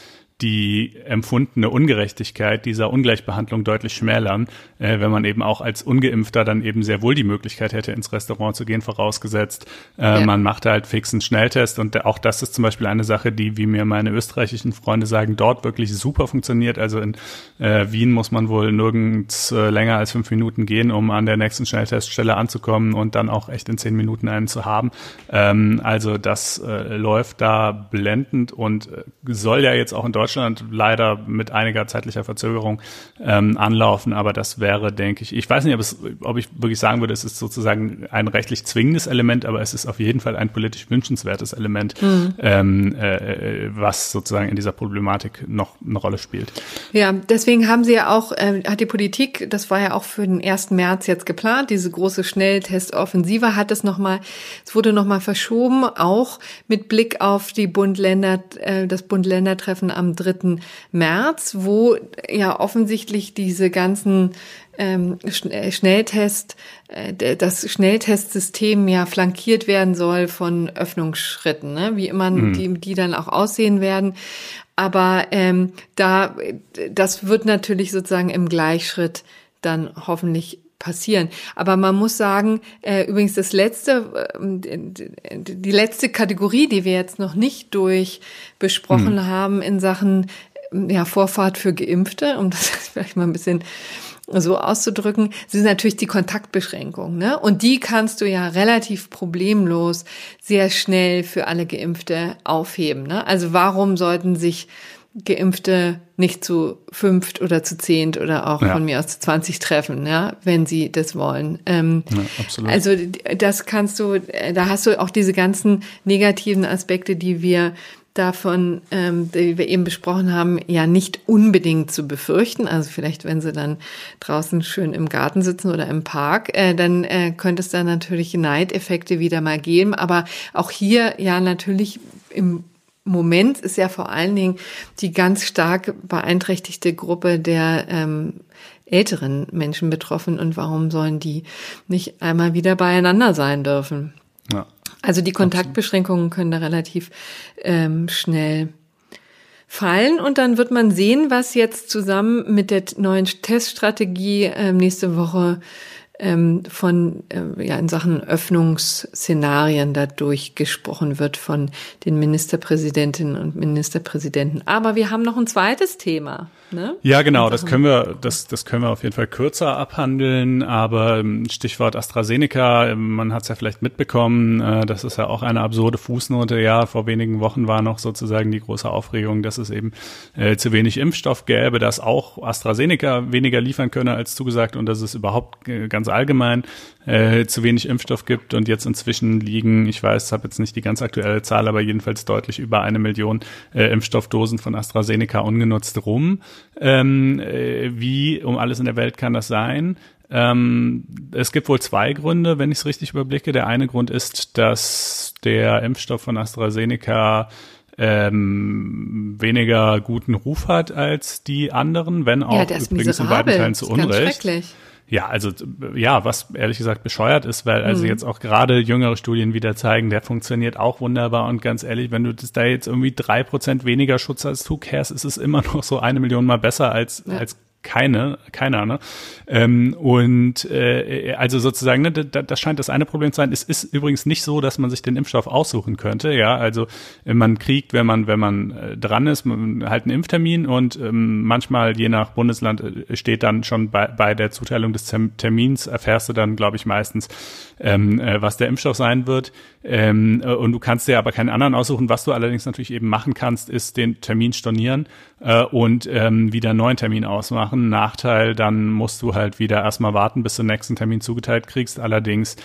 die empfundene Ungerechtigkeit dieser Ungleichbehandlung deutlich schmälern, äh, wenn man eben auch als Ungeimpfter dann eben sehr wohl die Möglichkeit hätte, ins Restaurant zu gehen, vorausgesetzt, äh, ja. man macht halt fix einen Schnelltest und auch das ist zum Beispiel eine Sache, die, wie mir meine österreichischen Freunde sagen, dort wirklich super funktioniert. Also in äh, Wien muss man wohl nirgends äh, länger als fünf Minuten gehen, um an der nächsten Schnellteststelle anzukommen und dann auch echt in zehn Minuten einen zu haben. Ähm, also das äh, läuft da blendend und äh, soll ja jetzt auch in Deutschland Deutschland leider mit einiger zeitlicher Verzögerung ähm, anlaufen. Aber das wäre, denke ich, ich weiß nicht, ob, es, ob ich wirklich sagen würde, es ist sozusagen ein rechtlich zwingendes Element, aber es ist auf jeden Fall ein politisch wünschenswertes Element, mhm. ähm, äh, was sozusagen in dieser Problematik noch eine Rolle spielt. Ja, deswegen haben sie ja auch, äh, hat die Politik, das war ja auch für den 1. März jetzt geplant, diese große Schnelltestoffensive hat es nochmal, es wurde nochmal verschoben, auch mit Blick auf die Bund-Länder, äh, das Bund-Länder-Treffen am 3. März, wo ja offensichtlich diese ganzen ähm, äh, Schnelltest, äh, das Schnelltestsystem ja flankiert werden soll von Öffnungsschritten, ne? wie immer mhm. die, die dann auch aussehen werden. Aber ähm, da, das wird natürlich sozusagen im Gleichschritt dann hoffentlich passieren. Aber man muss sagen, äh, übrigens das letzte, äh, die letzte Kategorie, die wir jetzt noch nicht durch besprochen mhm. haben in Sachen ja, Vorfahrt für Geimpfte, um das (laughs) vielleicht mal ein bisschen so auszudrücken, sind natürlich die Kontaktbeschränkungen. Ne? Und die kannst du ja relativ problemlos sehr schnell für alle Geimpfte aufheben. Ne? Also warum sollten sich Geimpfte nicht zu fünft oder zu zehnt oder auch ja. von mir aus zu zwanzig treffen, ja, wenn sie das wollen. Ähm, ja, absolut. Also das kannst du, da hast du auch diese ganzen negativen Aspekte, die wir davon, ähm, die wir eben besprochen haben, ja nicht unbedingt zu befürchten. Also vielleicht, wenn sie dann draußen schön im Garten sitzen oder im Park, äh, dann äh, könnte es da natürlich Neideffekte wieder mal geben. Aber auch hier ja natürlich im Moment ist ja vor allen Dingen die ganz stark beeinträchtigte Gruppe der ähm, älteren Menschen betroffen und warum sollen die nicht einmal wieder beieinander sein dürfen? Ja, also die Kontaktbeschränkungen können da relativ ähm, schnell fallen und dann wird man sehen, was jetzt zusammen mit der neuen Teststrategie ähm, nächste Woche ähm, von äh, ja in Sachen Öffnungsszenarien dadurch gesprochen wird von den Ministerpräsidentinnen und Ministerpräsidenten. Aber wir haben noch ein zweites Thema. Ne? Ja, genau, das können wir, das, das können wir auf jeden Fall kürzer abhandeln, aber ähm, Stichwort AstraZeneca, ähm, man hat es ja vielleicht mitbekommen, äh, das ist ja auch eine absurde Fußnote. Ja, vor wenigen Wochen war noch sozusagen die große Aufregung, dass es eben äh, zu wenig Impfstoff gäbe, dass auch AstraZeneca weniger liefern könne als zugesagt und dass es überhaupt äh, ganz allgemein äh, zu wenig Impfstoff gibt und jetzt inzwischen liegen, ich weiß, habe jetzt nicht die ganz aktuelle Zahl, aber jedenfalls deutlich über eine Million äh, Impfstoffdosen von AstraZeneca ungenutzt rum. Ähm, äh, wie um alles in der Welt kann das sein? Ähm, es gibt wohl zwei Gründe, wenn ich es richtig überblicke. Der eine Grund ist, dass der Impfstoff von AstraZeneca ähm, weniger guten Ruf hat als die anderen, wenn auch ja, übrigens in beiden Teilen zu Unrecht. Ja, also ja, was ehrlich gesagt bescheuert ist, weil also mhm. jetzt auch gerade jüngere Studien wieder zeigen, der funktioniert auch wunderbar und ganz ehrlich, wenn du das da jetzt irgendwie drei Prozent weniger Schutz als du kehrst, ist es immer (laughs) noch so eine Million mal besser als ja. als keine, keiner, ne? Ähm, und äh, also sozusagen, ne, da, das scheint das eine Problem zu sein. Es ist übrigens nicht so, dass man sich den Impfstoff aussuchen könnte, ja. Also äh, man kriegt, wenn man, wenn man äh, dran ist, halt einen Impftermin und ähm, manchmal je nach Bundesland äh, steht dann schon bei, bei der Zuteilung des Termins, erfährst du dann, glaube ich, meistens, ähm, äh, was der Impfstoff sein wird. Ähm, äh, und du kannst dir aber keinen anderen aussuchen. Was du allerdings natürlich eben machen kannst, ist den Termin stornieren äh, und ähm, wieder einen neuen Termin ausmachen. Nachteil, dann musst du halt wieder erstmal warten, bis du den nächsten Termin zugeteilt kriegst. Allerdings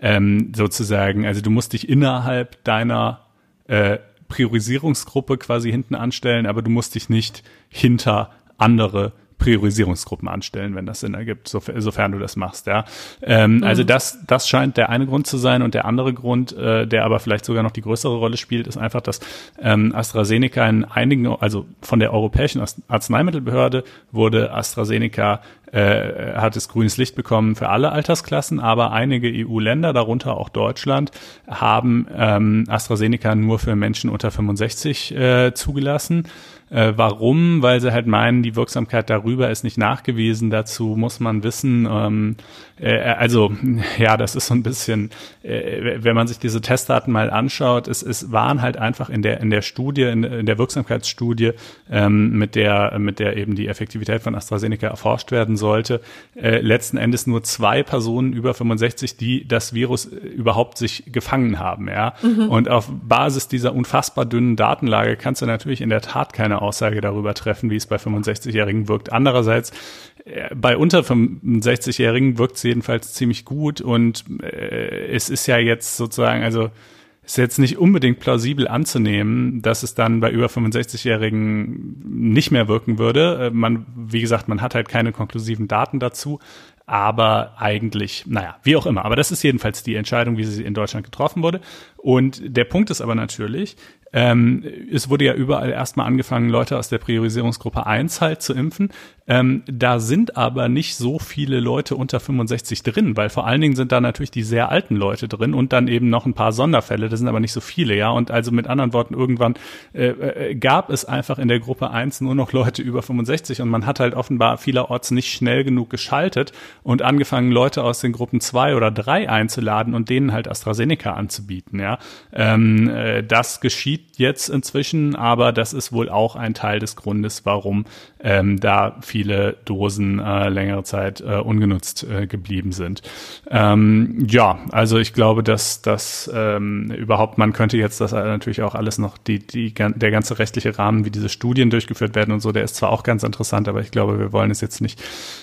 ähm, sozusagen, also du musst dich innerhalb deiner äh, Priorisierungsgruppe quasi hinten anstellen, aber du musst dich nicht hinter andere Priorisierungsgruppen anstellen, wenn das Sinn ergibt, sofern du das machst, ja. Ähm, mhm. Also das, das scheint der eine Grund zu sein und der andere Grund, äh, der aber vielleicht sogar noch die größere Rolle spielt, ist einfach, dass ähm, AstraZeneca in einigen, also von der Europäischen Arzneimittelbehörde wurde AstraZeneca äh, hat es grünes Licht bekommen für alle Altersklassen, aber einige EU-Länder, darunter auch Deutschland, haben ähm, AstraZeneca nur für Menschen unter 65 äh, zugelassen. Äh, warum? Weil sie halt meinen, die Wirksamkeit darüber ist nicht nachgewiesen. Dazu muss man wissen, ähm, äh, also (laughs) ja, das ist so ein bisschen, äh, wenn man sich diese Testdaten mal anschaut, es, es waren halt einfach in der in der Studie, in, in der Wirksamkeitsstudie, ähm, mit der mit der eben die Effektivität von AstraZeneca erforscht werden sollte, äh, letzten Endes nur zwei Personen über 65, die das Virus äh, überhaupt sich gefangen haben, ja. Mhm. Und auf Basis dieser unfassbar dünnen Datenlage kannst du natürlich in der Tat keine Aussage darüber treffen, wie es bei 65-Jährigen wirkt. Andererseits, äh, bei unter 65-Jährigen wirkt es jedenfalls ziemlich gut und äh, es ist ja jetzt sozusagen, also ist jetzt nicht unbedingt plausibel anzunehmen, dass es dann bei über 65-Jährigen nicht mehr wirken würde. Äh, man, wie gesagt, man hat halt keine konklusiven Daten dazu. Aber eigentlich, naja, wie auch immer. Aber das ist jedenfalls die Entscheidung, wie sie in Deutschland getroffen wurde. Und der Punkt ist aber natürlich, ähm, es wurde ja überall erstmal angefangen, Leute aus der Priorisierungsgruppe 1 halt zu impfen. Ähm, da sind aber nicht so viele Leute unter 65 drin, weil vor allen Dingen sind da natürlich die sehr alten Leute drin und dann eben noch ein paar Sonderfälle, das sind aber nicht so viele, ja. Und also mit anderen Worten, irgendwann äh, äh, gab es einfach in der Gruppe 1 nur noch Leute über 65 und man hat halt offenbar vielerorts nicht schnell genug geschaltet und angefangen, Leute aus den Gruppen 2 oder 3 einzuladen und denen halt AstraZeneca anzubieten, ja. Ähm, äh, das geschieht jetzt inzwischen, aber das ist wohl auch ein Teil des Grundes, warum ähm, da viele Dosen äh, längere Zeit äh, ungenutzt äh, geblieben sind. Ähm, ja, also ich glaube, dass das ähm, überhaupt, man könnte jetzt das natürlich auch alles noch, die, die, der ganze rechtliche Rahmen, wie diese Studien durchgeführt werden und so, der ist zwar auch ganz interessant, aber ich glaube, wir wollen es jetzt nicht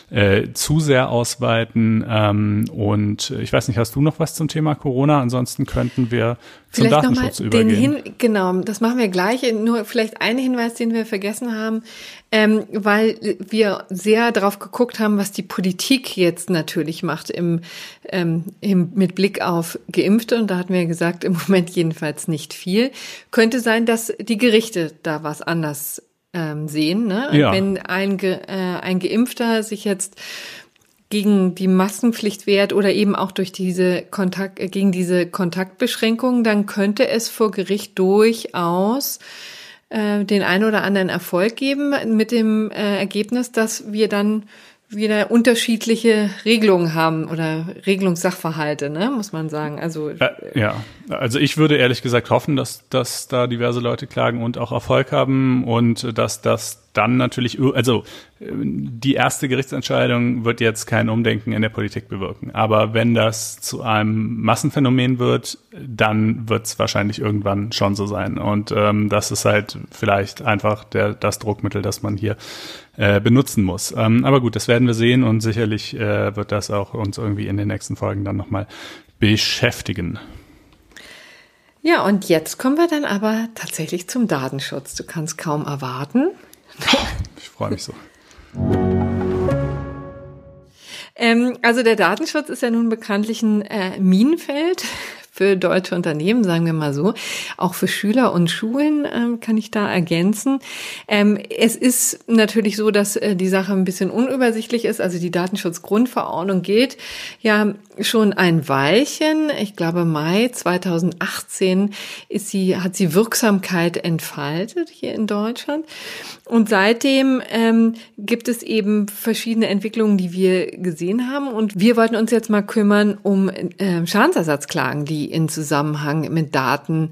äh, zu sehr ausweiten. Ähm, und ich weiß nicht, hast du noch was zum Thema Corona? Ansonsten könnten wir zum vielleicht Datenschutz übergehen. Hin, genau, das machen wir gleich. Nur vielleicht ein Hinweis, den wir vergessen haben, ähm, weil wir sehr darauf geguckt haben, was die Politik jetzt natürlich macht im, ähm, im, mit Blick auf Geimpfte. Und da hatten wir gesagt, im Moment jedenfalls nicht viel. Könnte sein, dass die Gerichte da was anders ähm, sehen. Ne? Ja. Wenn ein, äh, ein Geimpfter sich jetzt gegen die Maskenpflicht wehrt oder eben auch durch diese Kontakt, äh, gegen diese Kontaktbeschränkungen, dann könnte es vor Gericht durchaus äh, den einen oder anderen Erfolg geben mit dem äh, Ergebnis, dass wir dann wieder unterschiedliche Regelungen haben oder Regelungssachverhalte, ne, muss man sagen. Also äh, ja, also ich würde ehrlich gesagt hoffen, dass dass da diverse Leute klagen und auch Erfolg haben und dass das dann natürlich, also die erste Gerichtsentscheidung wird jetzt kein Umdenken in der Politik bewirken. Aber wenn das zu einem Massenphänomen wird, dann wird es wahrscheinlich irgendwann schon so sein. Und ähm, das ist halt vielleicht einfach der, das Druckmittel, das man hier äh, benutzen muss. Ähm, aber gut, das werden wir sehen und sicherlich äh, wird das auch uns irgendwie in den nächsten Folgen dann nochmal beschäftigen. Ja, und jetzt kommen wir dann aber tatsächlich zum Datenschutz. Du kannst kaum erwarten. Ich freue mich so. Ähm, also der Datenschutz ist ja nun bekanntlich ein äh, Minenfeld für deutsche Unternehmen, sagen wir mal so. Auch für Schüler und Schulen ähm, kann ich da ergänzen. Ähm, es ist natürlich so, dass äh, die Sache ein bisschen unübersichtlich ist. Also die Datenschutzgrundverordnung gilt ja schon ein Weilchen. Ich glaube, Mai 2018 ist sie, hat sie Wirksamkeit entfaltet hier in Deutschland. Und seitdem ähm, gibt es eben verschiedene Entwicklungen, die wir gesehen haben. Und wir wollten uns jetzt mal kümmern um äh, Schadensersatzklagen, die in Zusammenhang mit Daten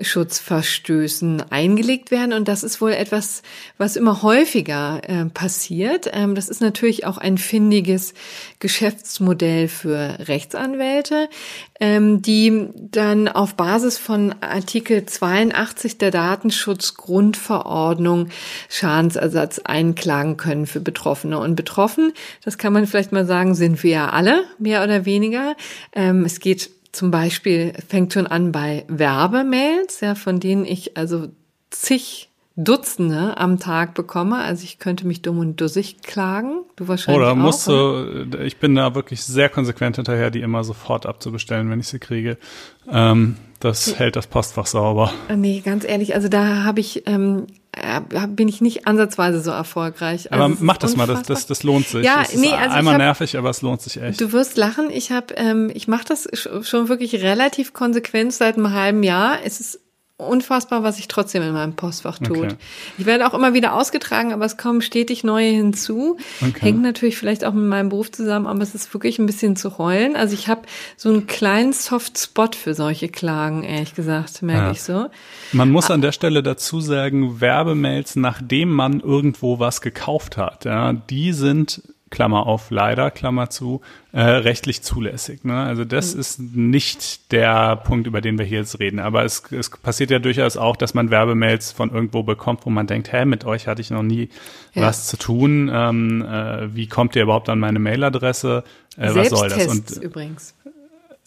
Schutzverstößen eingelegt werden. Und das ist wohl etwas, was immer häufiger äh, passiert. Ähm, das ist natürlich auch ein findiges Geschäftsmodell für Rechtsanwälte, ähm, die dann auf Basis von Artikel 82 der Datenschutzgrundverordnung Schadensersatz einklagen können für Betroffene. Und betroffen, das kann man vielleicht mal sagen, sind wir ja alle, mehr oder weniger. Ähm, es geht zum Beispiel fängt schon an bei Werbemails, ja, von denen ich also zig Dutzende am Tag bekomme. Also ich könnte mich dumm und dussig klagen. Du wahrscheinlich oder auch. musst du, ich bin da wirklich sehr konsequent hinterher, die immer sofort abzubestellen, wenn ich sie kriege. Ähm, das hält das Postfach sauber. Nee, ganz ehrlich, also da habe ich ähm, äh, bin ich nicht ansatzweise so erfolgreich. Also aber mach das unfassbar. mal, das, das, das lohnt sich. Ja, es nee, also einmal hab, nervig, aber es lohnt sich echt. Du wirst lachen. Ich habe, ähm, ich mache das schon wirklich relativ konsequent seit einem halben Jahr. Es ist unfassbar, was sich trotzdem in meinem Postfach tut. Okay. Ich werde auch immer wieder ausgetragen, aber es kommen stetig neue hinzu. Okay. Hängt natürlich vielleicht auch mit meinem Beruf zusammen, aber es ist wirklich ein bisschen zu heulen. Also ich habe so einen kleinen Soft-Spot für solche Klagen, ehrlich gesagt, merke ja. ich so. Man muss an der Stelle dazu sagen, Werbemails, nachdem man irgendwo was gekauft hat, ja, die sind Klammer auf, leider, Klammer zu, äh, rechtlich zulässig. Ne? Also das mhm. ist nicht der Punkt, über den wir hier jetzt reden. Aber es, es passiert ja durchaus auch, dass man Werbemails von irgendwo bekommt, wo man denkt, hä, mit euch hatte ich noch nie ja. was zu tun. Ähm, äh, wie kommt ihr überhaupt an meine Mailadresse? Äh, was soll das? Und, übrigens.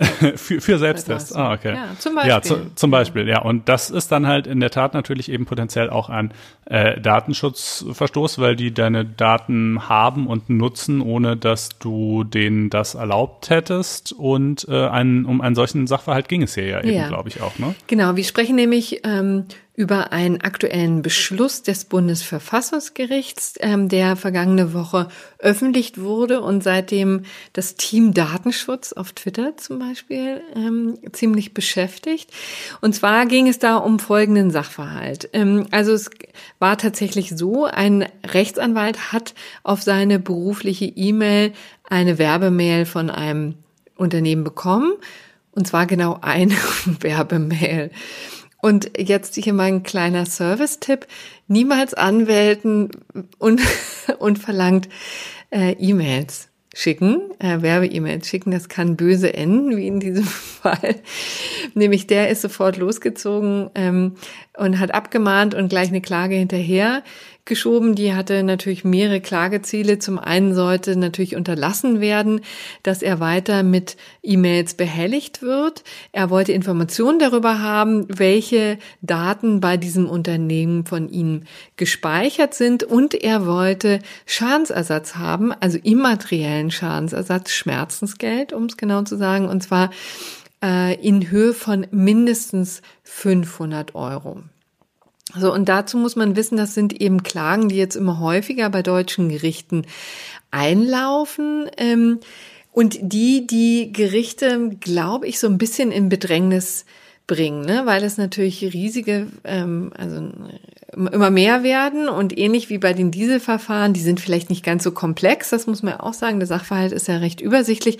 (laughs) für, für Selbsttest. Ah, okay. Ja, zum Beispiel. Ja, zu, zum Beispiel, ja. Und das ist dann halt in der Tat natürlich eben potenziell auch ein äh, Datenschutzverstoß, weil die deine Daten haben und nutzen, ohne dass du denen das erlaubt hättest. Und äh, ein, um einen solchen Sachverhalt ging es hier ja eben, ja. glaube ich, auch. Ne? Genau, wir sprechen nämlich ähm, über einen aktuellen Beschluss des Bundesverfassungsgerichts, ähm, der vergangene Woche öffentlich wurde und seitdem das Team Datenschutz auf Twitter zum Beispiel ähm, ziemlich beschäftigt. Und zwar ging es da um folgenden Sachverhalt. Ähm, also es war tatsächlich so, ein Rechtsanwalt hat auf seine berufliche E-Mail eine Werbemail von einem Unternehmen bekommen. Und zwar genau eine (laughs) Werbemail. Und jetzt hier mein kleiner Service-Tipp. Niemals anwälten und, (laughs) und verlangt äh, E-Mails schicken, äh, Werbe-E-Mails schicken. Das kann böse enden, wie in diesem (laughs) Fall. Nämlich der ist sofort losgezogen ähm, und hat abgemahnt und gleich eine Klage hinterher geschoben. Die hatte natürlich mehrere Klageziele. Zum einen sollte natürlich unterlassen werden, dass er weiter mit E-Mails behelligt wird. Er wollte Informationen darüber haben, welche Daten bei diesem Unternehmen von ihm gespeichert sind und er wollte Schadensersatz haben, also immateriellen Schadensersatz, Schmerzensgeld, um es genau zu sagen, und zwar äh, in Höhe von mindestens 500 Euro. So, und dazu muss man wissen, das sind eben Klagen, die jetzt immer häufiger bei deutschen Gerichten einlaufen. Ähm, und die, die Gerichte, glaube ich, so ein bisschen in Bedrängnis bringen, ne? weil es natürlich riesige, ähm, also immer mehr werden und ähnlich wie bei den Dieselverfahren, die sind vielleicht nicht ganz so komplex, das muss man auch sagen, der Sachverhalt ist ja recht übersichtlich,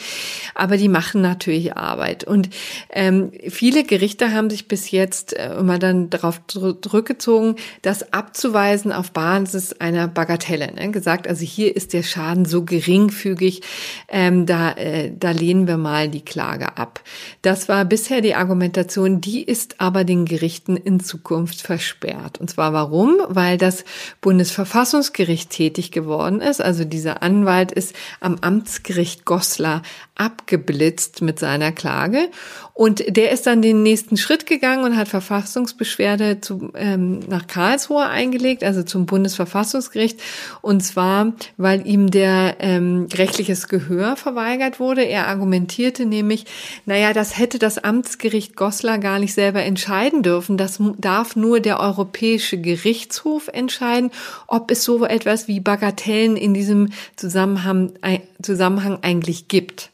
aber die machen natürlich Arbeit. Und ähm, viele Gerichte haben sich bis jetzt äh, immer dann darauf zurückgezogen, das abzuweisen auf Basis einer Bagatelle. Ne? Gesagt, also hier ist der Schaden so geringfügig, ähm, da, äh, da lehnen wir mal die Klage ab. Das war bisher die Argumentation, die ist aber den Gerichten in Zukunft versperrt. Und zwar Warum? Weil das Bundesverfassungsgericht tätig geworden ist. Also dieser Anwalt ist am Amtsgericht Goslar abgeblitzt mit seiner Klage. Und der ist dann den nächsten Schritt gegangen und hat Verfassungsbeschwerde zu, ähm, nach Karlsruhe eingelegt, also zum Bundesverfassungsgericht. Und zwar, weil ihm der ähm, rechtliches Gehör verweigert wurde. Er argumentierte nämlich, naja, das hätte das Amtsgericht Goslar gar nicht selber entscheiden dürfen. Das darf nur der Europäische Gerichtshof entscheiden, ob es so etwas wie Bagatellen in diesem Zusammenhang, Zusammenhang eigentlich gibt.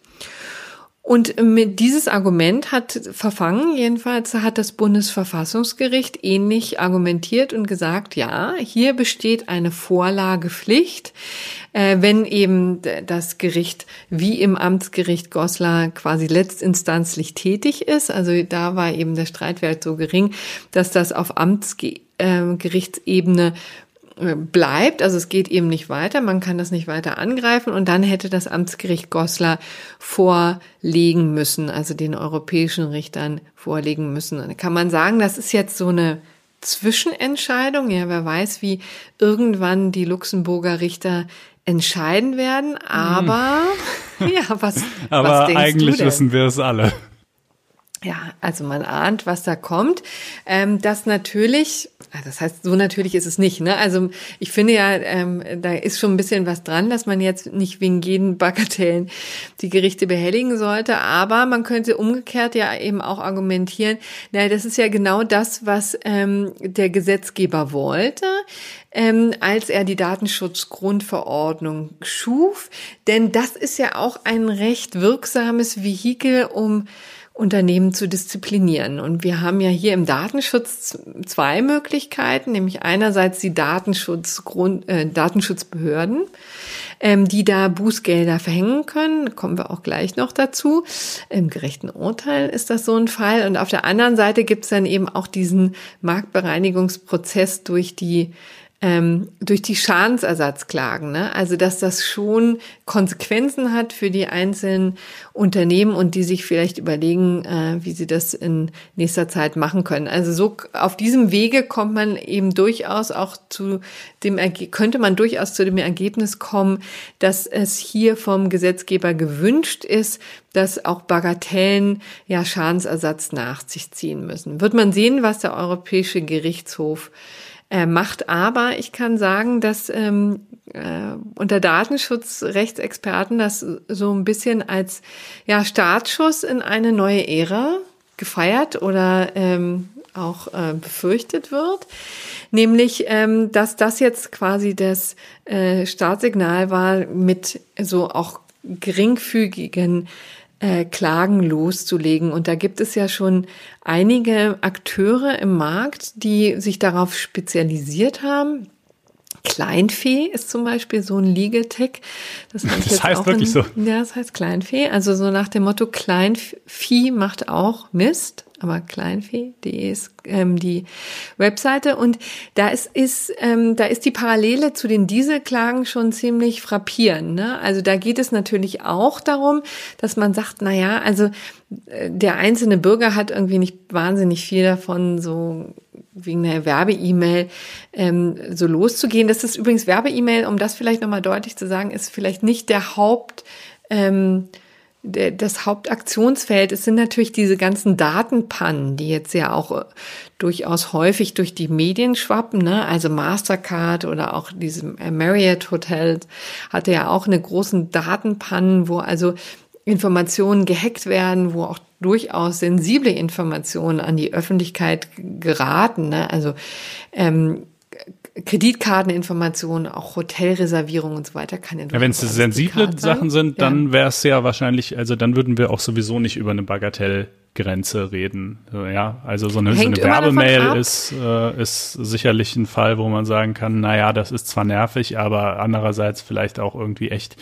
Und mit dieses Argument hat verfangen, jedenfalls hat das Bundesverfassungsgericht ähnlich argumentiert und gesagt, ja, hier besteht eine Vorlagepflicht, äh, wenn eben das Gericht wie im Amtsgericht Goslar quasi letztinstanzlich tätig ist. Also da war eben der Streitwert so gering, dass das auf Amtsgerichtsebene äh, bleibt, also es geht eben nicht weiter, man kann das nicht weiter angreifen und dann hätte das Amtsgericht Goslar vorlegen müssen, also den europäischen Richtern vorlegen müssen. Dann kann man sagen, das ist jetzt so eine Zwischenentscheidung, ja, wer weiß, wie irgendwann die Luxemburger Richter entscheiden werden, aber hm. (laughs) ja, was, (laughs) aber was denkst eigentlich du denn? wissen wir es alle. Ja, also man ahnt, was da kommt. Ähm, das natürlich, ah, das heißt, so natürlich ist es nicht. Ne? Also ich finde ja, ähm, da ist schon ein bisschen was dran, dass man jetzt nicht wegen jeden Bagatellen die Gerichte behelligen sollte. Aber man könnte umgekehrt ja eben auch argumentieren, naja, das ist ja genau das, was ähm, der Gesetzgeber wollte ähm, als er die Datenschutzgrundverordnung schuf. Denn das ist ja auch ein recht wirksames Vehikel, um Unternehmen zu disziplinieren. Und wir haben ja hier im Datenschutz zwei Möglichkeiten, nämlich einerseits die Datenschutzgrund, äh, Datenschutzbehörden, ähm, die da Bußgelder verhängen können. kommen wir auch gleich noch dazu. Im gerechten Urteil ist das so ein Fall. Und auf der anderen Seite gibt es dann eben auch diesen Marktbereinigungsprozess durch die ähm, durch die Schadensersatzklagen. Ne? Also dass das schon Konsequenzen hat für die einzelnen Unternehmen und die sich vielleicht überlegen, äh, wie sie das in nächster Zeit machen können. Also so auf diesem Wege kommt man eben durchaus auch zu dem könnte man durchaus zu dem Ergebnis kommen, dass es hier vom Gesetzgeber gewünscht ist, dass auch Bagatellen ja Schadensersatz nach sich ziehen müssen. Wird man sehen, was der Europäische Gerichtshof äh, macht. Aber ich kann sagen, dass ähm, äh, unter Datenschutzrechtsexperten das so ein bisschen als ja, Startschuss in eine neue Ära gefeiert oder ähm, auch äh, befürchtet wird, nämlich ähm, dass das jetzt quasi das äh, Startsignal war mit so auch geringfügigen äh, Klagen loszulegen. Und da gibt es ja schon einige Akteure im Markt, die sich darauf spezialisiert haben. Kleinfee ist zum Beispiel so ein Legal-Tech. Das, das heißt wirklich in, so. Ja, das heißt Kleinfee. Also so nach dem Motto Kleinvieh macht auch Mist aber kleinfee.de ist ähm, die Webseite und da ist, ist ähm, da ist die Parallele zu den Dieselklagen schon ziemlich frappierend. Ne? Also da geht es natürlich auch darum, dass man sagt, na ja, also äh, der einzelne Bürger hat irgendwie nicht wahnsinnig viel davon, so wegen einer Werbe-E-Mail ähm, so loszugehen. Das ist übrigens Werbe-E-Mail, um das vielleicht nochmal deutlich zu sagen, ist vielleicht nicht der Haupt ähm, das Hauptaktionsfeld, es sind natürlich diese ganzen Datenpannen, die jetzt ja auch äh, durchaus häufig durch die Medien schwappen, ne? also Mastercard oder auch diese Marriott Hotel hatte ja auch eine großen Datenpannen, wo also Informationen gehackt werden, wo auch durchaus sensible Informationen an die Öffentlichkeit geraten. Ne? Also ähm, Kreditkarteninformationen, auch Hotelreservierungen und so weiter kann ja, Wenn es sensible Sachen sind, dann ja. wäre es ja wahrscheinlich, also dann würden wir auch sowieso nicht über eine Bagatell Grenze reden. Ja, also so eine, so eine Werbemail ist, äh, ist sicherlich ein Fall, wo man sagen kann, na ja, das ist zwar nervig, aber andererseits vielleicht auch irgendwie echt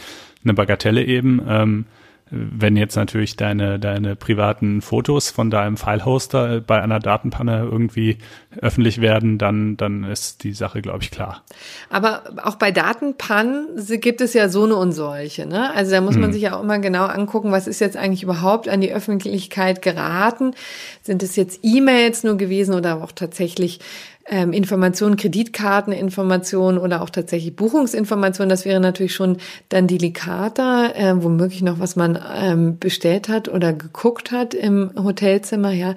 eine Bagatelle eben. Ähm, wenn jetzt natürlich deine, deine privaten Fotos von deinem File-Hoster bei einer Datenpanne irgendwie öffentlich werden, dann, dann ist die Sache, glaube ich, klar. Aber auch bei Datenpannen gibt es ja so eine und solche. Ne? Also da muss man hm. sich ja auch immer genau angucken, was ist jetzt eigentlich überhaupt an die Öffentlichkeit geraten. Sind es jetzt E-Mails nur gewesen oder auch tatsächlich ähm, Informationen, Kreditkarteninformationen oder auch tatsächlich Buchungsinformationen, das wäre natürlich schon dann delikater, äh, womöglich noch, was man ähm, bestellt hat oder geguckt hat im Hotelzimmer, ja,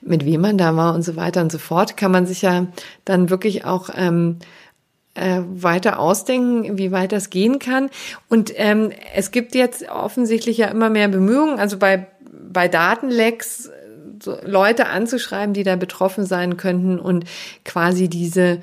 mit wem man da war und so weiter und so fort, kann man sich ja dann wirklich auch ähm, äh, weiter ausdenken, wie weit das gehen kann. Und ähm, es gibt jetzt offensichtlich ja immer mehr Bemühungen, also bei bei Datenlecks so Leute anzuschreiben, die da betroffen sein könnten und quasi diese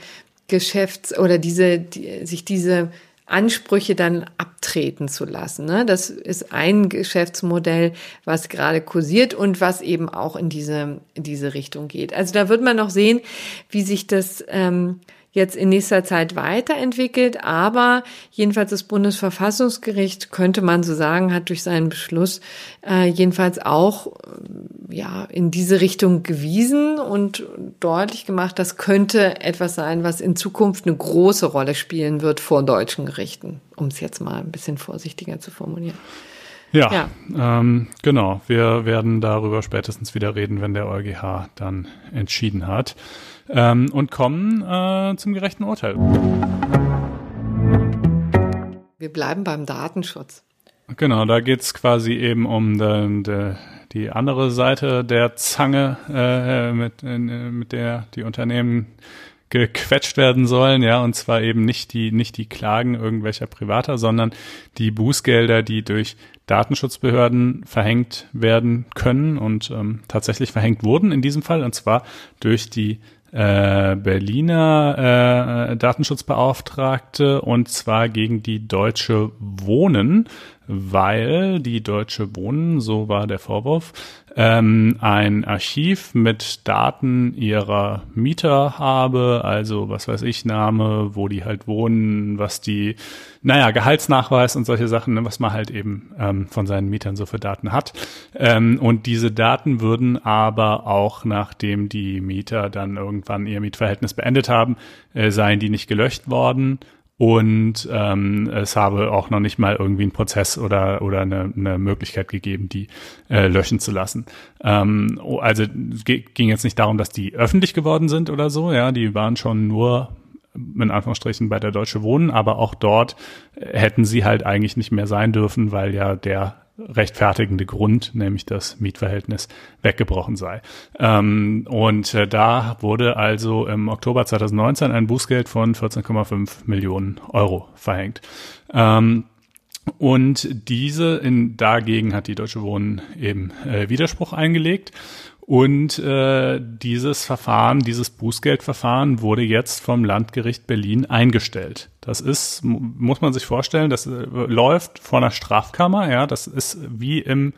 Geschäfts- oder diese, die, sich diese Ansprüche dann abtreten zu lassen. Ne? Das ist ein Geschäftsmodell, was gerade kursiert und was eben auch in diese, in diese Richtung geht. Also da wird man noch sehen, wie sich das ähm, jetzt in nächster Zeit weiterentwickelt, aber jedenfalls das Bundesverfassungsgericht könnte man so sagen, hat durch seinen Beschluss äh, jedenfalls auch äh, ja in diese Richtung gewiesen und deutlich gemacht, das könnte etwas sein, was in Zukunft eine große Rolle spielen wird vor deutschen Gerichten, um es jetzt mal ein bisschen vorsichtiger zu formulieren. Ja, ja. Ähm, genau. Wir werden darüber spätestens wieder reden, wenn der EuGH dann entschieden hat ähm, und kommen äh, zum gerechten Urteil. Wir bleiben beim Datenschutz. Genau, da geht's quasi eben um de, de, die andere Seite der Zange, äh, mit, äh, mit der die Unternehmen gequetscht werden sollen, ja, und zwar eben nicht die, nicht die Klagen irgendwelcher Privater, sondern die Bußgelder, die durch Datenschutzbehörden verhängt werden können und ähm, tatsächlich verhängt wurden in diesem Fall, und zwar durch die äh, Berliner äh, Datenschutzbeauftragte und zwar gegen die Deutsche Wohnen, weil die Deutsche Wohnen, so war der Vorwurf, ähm, ein Archiv mit Daten ihrer Mieter habe, also was weiß ich, Name, wo die halt wohnen, was die, naja, Gehaltsnachweis und solche Sachen, ne, was man halt eben ähm, von seinen Mietern so für Daten hat. Ähm, und diese Daten würden aber auch, nachdem die Mieter dann irgendwann ihr Mietverhältnis beendet haben, äh, seien die nicht gelöscht worden und ähm, es habe auch noch nicht mal irgendwie einen Prozess oder oder eine, eine Möglichkeit gegeben, die äh, löschen zu lassen. Ähm, also ging jetzt nicht darum, dass die öffentlich geworden sind oder so, ja, die waren schon nur in Anführungsstrichen bei der Deutsche Wohnen, aber auch dort hätten sie halt eigentlich nicht mehr sein dürfen, weil ja der rechtfertigende Grund, nämlich das Mietverhältnis weggebrochen sei. Ähm, und äh, da wurde also im Oktober 2019 ein Bußgeld von 14,5 Millionen Euro verhängt. Ähm, und diese in, dagegen hat die Deutsche Wohnen eben äh, Widerspruch eingelegt und äh, dieses Verfahren, dieses Bußgeldverfahren wurde jetzt vom Landgericht Berlin eingestellt. Das ist, muss man sich vorstellen, das äh, läuft vor einer Strafkammer, ja, das ist wie im,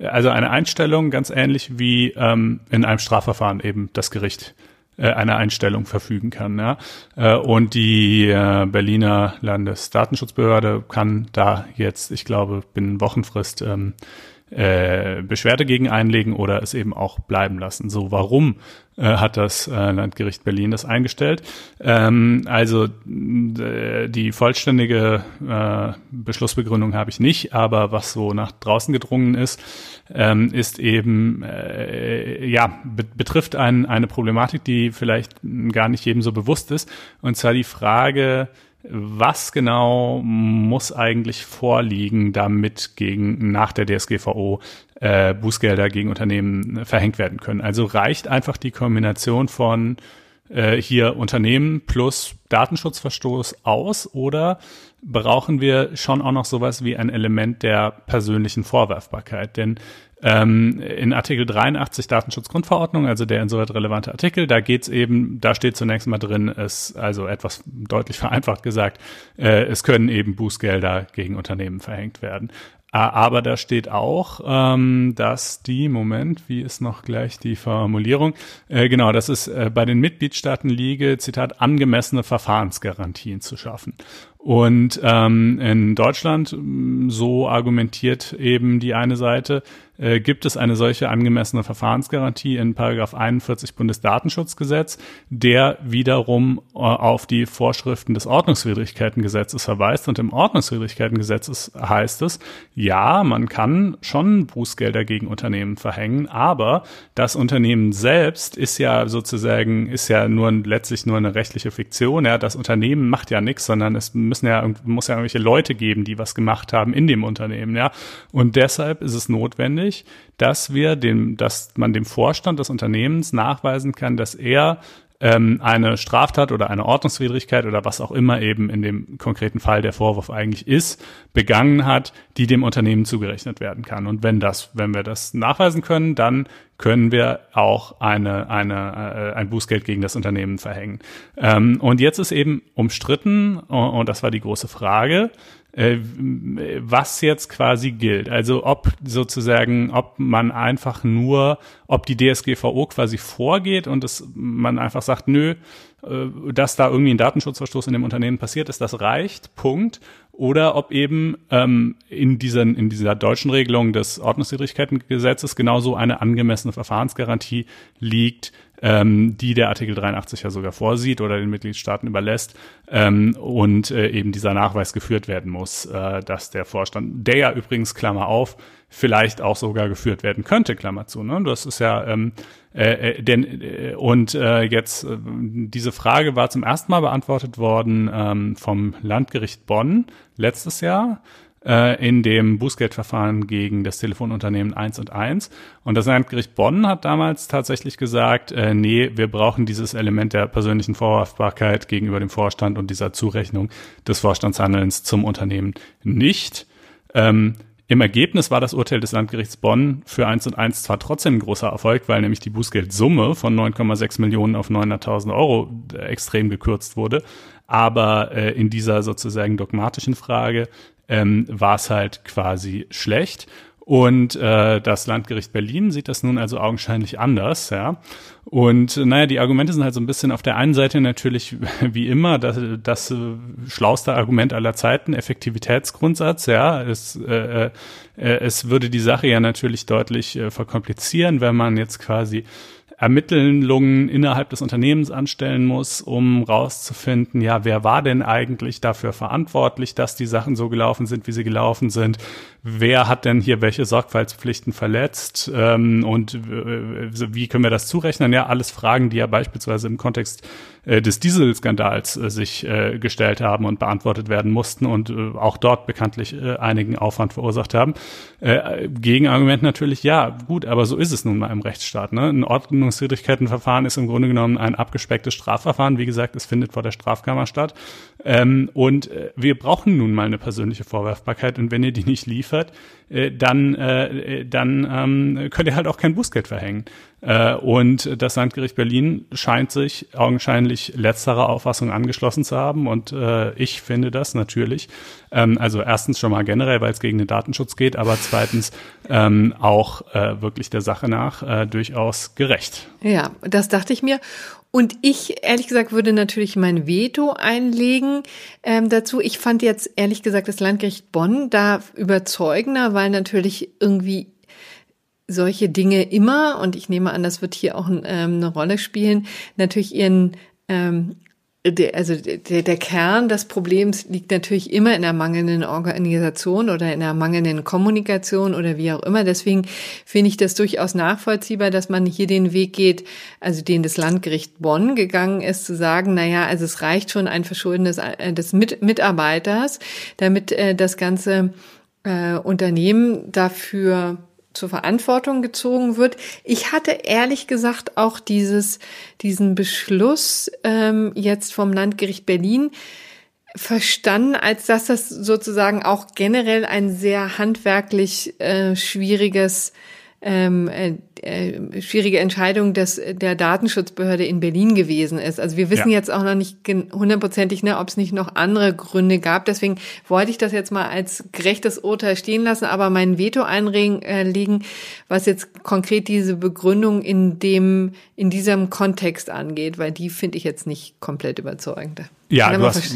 also eine Einstellung ganz ähnlich wie ähm, in einem Strafverfahren eben das Gericht äh, eine Einstellung verfügen kann. Ja? Äh, und die äh, Berliner Landesdatenschutzbehörde kann da jetzt, ich glaube, binnen Wochenfrist ähm, äh, Beschwerde gegen einlegen oder es eben auch bleiben lassen. So, warum äh, hat das äh, Landgericht Berlin das eingestellt? Ähm, also äh, die vollständige äh, Beschlussbegründung habe ich nicht, aber was so nach draußen gedrungen ist, ähm, ist eben äh, ja be betrifft ein, eine Problematik, die vielleicht gar nicht jedem so bewusst ist, und zwar die Frage was genau muss eigentlich vorliegen, damit gegen nach der DSGVO äh, Bußgelder gegen Unternehmen verhängt werden können? Also reicht einfach die Kombination von äh, hier Unternehmen plus Datenschutzverstoß aus oder brauchen wir schon auch noch sowas wie ein Element der persönlichen Vorwerfbarkeit? Denn ähm, in Artikel 83 Datenschutzgrundverordnung, also der insoweit relevante Artikel, da geht's eben, da steht zunächst mal drin, es, also etwas deutlich (laughs) vereinfacht gesagt, äh, es können eben Bußgelder gegen Unternehmen verhängt werden. Aber da steht auch, ähm, dass die, Moment, wie ist noch gleich die Formulierung? Äh, genau, dass es äh, bei den Mitgliedstaaten liege, Zitat, angemessene Verfahrensgarantien zu schaffen. Und ähm, in Deutschland, so argumentiert eben die eine Seite, äh, gibt es eine solche angemessene Verfahrensgarantie in Paragraph 41 Bundesdatenschutzgesetz, der wiederum äh, auf die Vorschriften des Ordnungswidrigkeitengesetzes verweist. Und im Ordnungswidrigkeitengesetz heißt es, ja, man kann schon Bußgelder gegen Unternehmen verhängen, aber das Unternehmen selbst ist ja sozusagen, ist ja nur letztlich nur eine rechtliche Fiktion. Ja, das Unternehmen macht ja nichts, sondern es müssen ja, muss ja irgendwelche Leute geben, die was gemacht haben in dem Unternehmen. Ja, und deshalb ist es notwendig, dass wir dem, dass man dem Vorstand des Unternehmens nachweisen kann, dass er ähm, eine Straftat oder eine Ordnungswidrigkeit oder was auch immer eben in dem konkreten Fall der Vorwurf eigentlich ist, begangen hat, die dem Unternehmen zugerechnet werden kann. Und wenn das, wenn wir das nachweisen können, dann können wir auch eine, eine, äh, ein Bußgeld gegen das Unternehmen verhängen. Ähm, und jetzt ist eben umstritten, und das war die große Frage, was jetzt quasi gilt. Also ob sozusagen, ob man einfach nur, ob die DSGVO quasi vorgeht und es, man einfach sagt, nö, äh, dass da irgendwie ein Datenschutzverstoß in dem Unternehmen passiert ist, das reicht, Punkt. Oder ob eben ähm, in, diesen, in dieser deutschen Regelung des Ordnungswidrigkeitengesetzes genauso eine angemessene Verfahrensgarantie liegt, ähm, die der Artikel 83 ja sogar vorsieht oder den Mitgliedstaaten überlässt ähm, und äh, eben dieser Nachweis geführt werden muss, äh, dass der Vorstand, der ja übrigens Klammer auf, vielleicht auch sogar geführt werden könnte, Klammer zu. Ne? Das ist ja ähm, äh, äh denn äh, und äh, jetzt äh, diese Frage war zum ersten Mal beantwortet worden ähm, vom Landgericht Bonn letztes Jahr äh, in dem Bußgeldverfahren gegen das Telefonunternehmen 1 und 1. Und das Landgericht Bonn hat damals tatsächlich gesagt, äh, nee, wir brauchen dieses Element der persönlichen Vorhaftbarkeit gegenüber dem Vorstand und dieser Zurechnung des Vorstandshandelns zum Unternehmen nicht. Ähm, im Ergebnis war das Urteil des Landgerichts Bonn für 1 und 1 zwar trotzdem ein großer Erfolg, weil nämlich die Bußgeldsumme von 9,6 Millionen auf 900.000 Euro äh, extrem gekürzt wurde, aber äh, in dieser sozusagen dogmatischen Frage ähm, war es halt quasi schlecht. Und äh, das Landgericht Berlin sieht das nun also augenscheinlich anders, ja. Und naja, die Argumente sind halt so ein bisschen auf der einen Seite natürlich (laughs) wie immer das, das äh, schlauste Argument aller Zeiten, Effektivitätsgrundsatz, ja. Es, äh, äh, es würde die Sache ja natürlich deutlich äh, verkomplizieren, wenn man jetzt quasi Ermittlungen innerhalb des Unternehmens anstellen muss, um rauszufinden, ja, wer war denn eigentlich dafür verantwortlich, dass die Sachen so gelaufen sind, wie sie gelaufen sind? Wer hat denn hier welche Sorgfaltspflichten verletzt? Ähm, und äh, wie können wir das zurechnen? Ja, alles Fragen, die ja beispielsweise im Kontext äh, des Dieselskandals äh, sich äh, gestellt haben und beantwortet werden mussten und äh, auch dort bekanntlich äh, einigen Aufwand verursacht haben. Äh, Gegenargument natürlich, ja, gut, aber so ist es nun mal im Rechtsstaat. Ne? Ein Ordnungswidrigkeitenverfahren ist im Grunde genommen ein abgespecktes Strafverfahren. Wie gesagt, es findet vor der Strafkammer statt. Ähm, und äh, wir brauchen nun mal eine persönliche Vorwerfbarkeit. Und wenn ihr die nicht liefert, äh, dann, äh, dann ähm, könnt ihr halt auch kein Bußgeld verhängen. Äh, und das Landgericht Berlin scheint sich augenscheinlich letzterer Auffassung angeschlossen zu haben. Und äh, ich finde das natürlich. Ähm, also erstens schon mal generell, weil es gegen den Datenschutz geht, aber zweitens ähm, auch äh, wirklich der Sache nach durchaus gerecht. Ja, das dachte ich mir. Und ich, ehrlich gesagt, würde natürlich mein Veto einlegen ähm, dazu. Ich fand jetzt, ehrlich gesagt, das Landgericht Bonn da überzeugender, weil natürlich irgendwie solche Dinge immer, und ich nehme an, das wird hier auch ähm, eine Rolle spielen, natürlich ihren ähm, der, also der, der Kern des Problems liegt natürlich immer in der mangelnden Organisation oder in der mangelnden Kommunikation oder wie auch immer. Deswegen finde ich das durchaus nachvollziehbar, dass man hier den Weg geht, also den das Landgericht Bonn gegangen ist, zu sagen, na ja, also es reicht schon ein Verschulden des, äh, des Mitarbeiters, damit äh, das ganze äh, Unternehmen dafür zur Verantwortung gezogen wird. Ich hatte ehrlich gesagt auch dieses, diesen Beschluss ähm, jetzt vom Landgericht Berlin verstanden, als dass das sozusagen auch generell ein sehr handwerklich äh, schwieriges ähm, äh, schwierige Entscheidung des, der Datenschutzbehörde in Berlin gewesen ist. Also wir wissen ja. jetzt auch noch nicht hundertprozentig, ne, ob es nicht noch andere Gründe gab. Deswegen wollte ich das jetzt mal als gerechtes Urteil stehen lassen, aber mein Veto einlegen, äh, was jetzt konkret diese Begründung in dem, in diesem Kontext angeht, weil die finde ich jetzt nicht komplett überzeugend. Ja, du hast,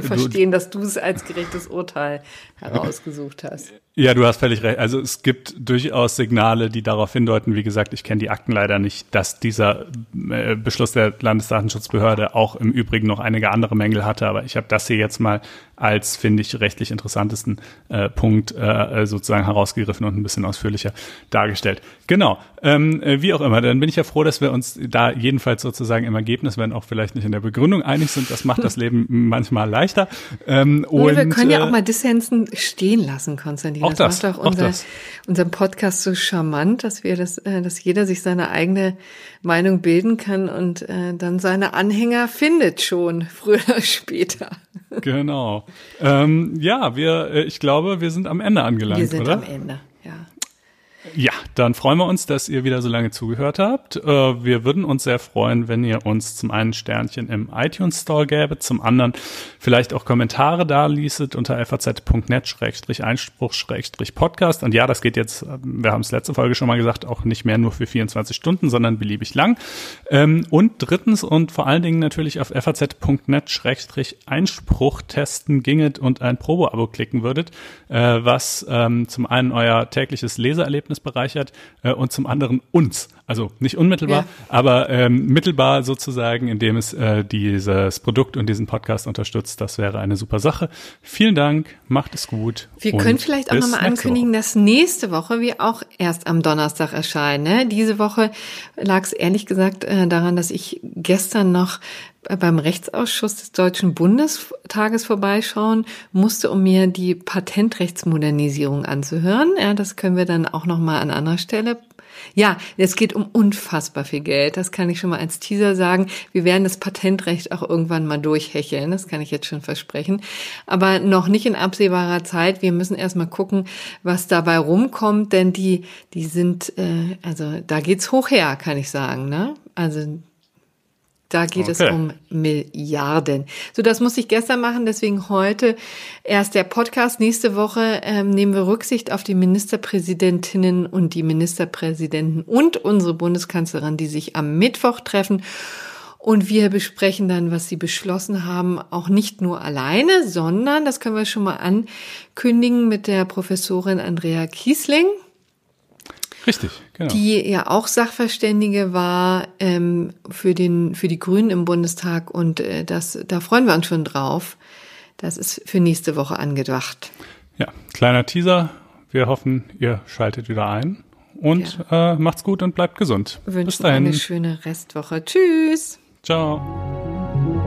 verstehen, du, dass du es als gerechtes Urteil herausgesucht hast. (laughs) Ja, du hast völlig recht. Also es gibt durchaus Signale, die darauf hindeuten, wie gesagt, ich kenne die Akten leider nicht, dass dieser äh, Beschluss der Landesdatenschutzbehörde auch im Übrigen noch einige andere Mängel hatte. Aber ich habe das hier jetzt mal als, finde ich, rechtlich interessantesten äh, Punkt äh, sozusagen herausgegriffen und ein bisschen ausführlicher dargestellt. Genau. Ähm, äh, wie auch immer, dann bin ich ja froh, dass wir uns da jedenfalls sozusagen im Ergebnis, wenn auch vielleicht nicht in der Begründung einig sind. Das macht das (laughs) Leben manchmal leichter. Ähm, und, wir können ja auch mal Dissensen stehen lassen, Konstantin. Auch das, das macht auch, unser, das. unseren Podcast so charmant, dass wir das, äh, dass jeder sich seine eigene Meinung bilden kann und äh, dann seine Anhänger findet schon, früher oder später. Genau. Ähm, ja, wir, äh, ich glaube, wir sind am Ende angelangt, Wir sind oder? am Ende. Ja, dann freuen wir uns, dass ihr wieder so lange zugehört habt. Äh, wir würden uns sehr freuen, wenn ihr uns zum einen Sternchen im iTunes Store gäbe, zum anderen vielleicht auch Kommentare da ließet unter faz.net-einspruch-podcast. Und ja, das geht jetzt, äh, wir haben es letzte Folge schon mal gesagt, auch nicht mehr nur für 24 Stunden, sondern beliebig lang. Ähm, und drittens und vor allen Dingen natürlich auf faz.net-einspruch testen ginget und ein Probo-Abo klicken würdet, äh, was ähm, zum einen euer tägliches Leseerlebnis Erlebnis bereichert äh, und zum anderen uns. Also nicht unmittelbar, ja. aber ähm, mittelbar sozusagen, indem es äh, dieses Produkt und diesen Podcast unterstützt. Das wäre eine super Sache. Vielen Dank, macht es gut. Wir können vielleicht auch nochmal ankündigen, Woche. dass nächste Woche wir auch erst am Donnerstag erscheinen. Ne? Diese Woche lag es ehrlich gesagt äh, daran, dass ich gestern noch beim Rechtsausschuss des Deutschen Bundestages vorbeischauen musste, um mir die Patentrechtsmodernisierung anzuhören. Ja, das können wir dann auch noch mal an anderer Stelle ja, es geht um unfassbar viel Geld. Das kann ich schon mal als Teaser sagen. Wir werden das Patentrecht auch irgendwann mal durchhecheln. Das kann ich jetzt schon versprechen. Aber noch nicht in absehbarer Zeit. Wir müssen erst mal gucken, was dabei rumkommt, denn die, die sind, äh, also da geht's hoch her, kann ich sagen. Ne? Also da geht okay. es um Milliarden. So, das muss ich gestern machen, deswegen heute erst der Podcast. Nächste Woche ähm, nehmen wir Rücksicht auf die Ministerpräsidentinnen und die Ministerpräsidenten und unsere Bundeskanzlerin, die sich am Mittwoch treffen. Und wir besprechen dann, was sie beschlossen haben, auch nicht nur alleine, sondern, das können wir schon mal ankündigen, mit der Professorin Andrea Kiesling. Richtig, genau. Die ja auch Sachverständige war ähm, für, den, für die Grünen im Bundestag und äh, das, da freuen wir uns schon drauf. Das ist für nächste Woche angedacht. Ja, kleiner Teaser. Wir hoffen, ihr schaltet wieder ein und ja. äh, macht's gut und bleibt gesund. Wir wünschen Bis dahin. eine schöne Restwoche. Tschüss. Ciao.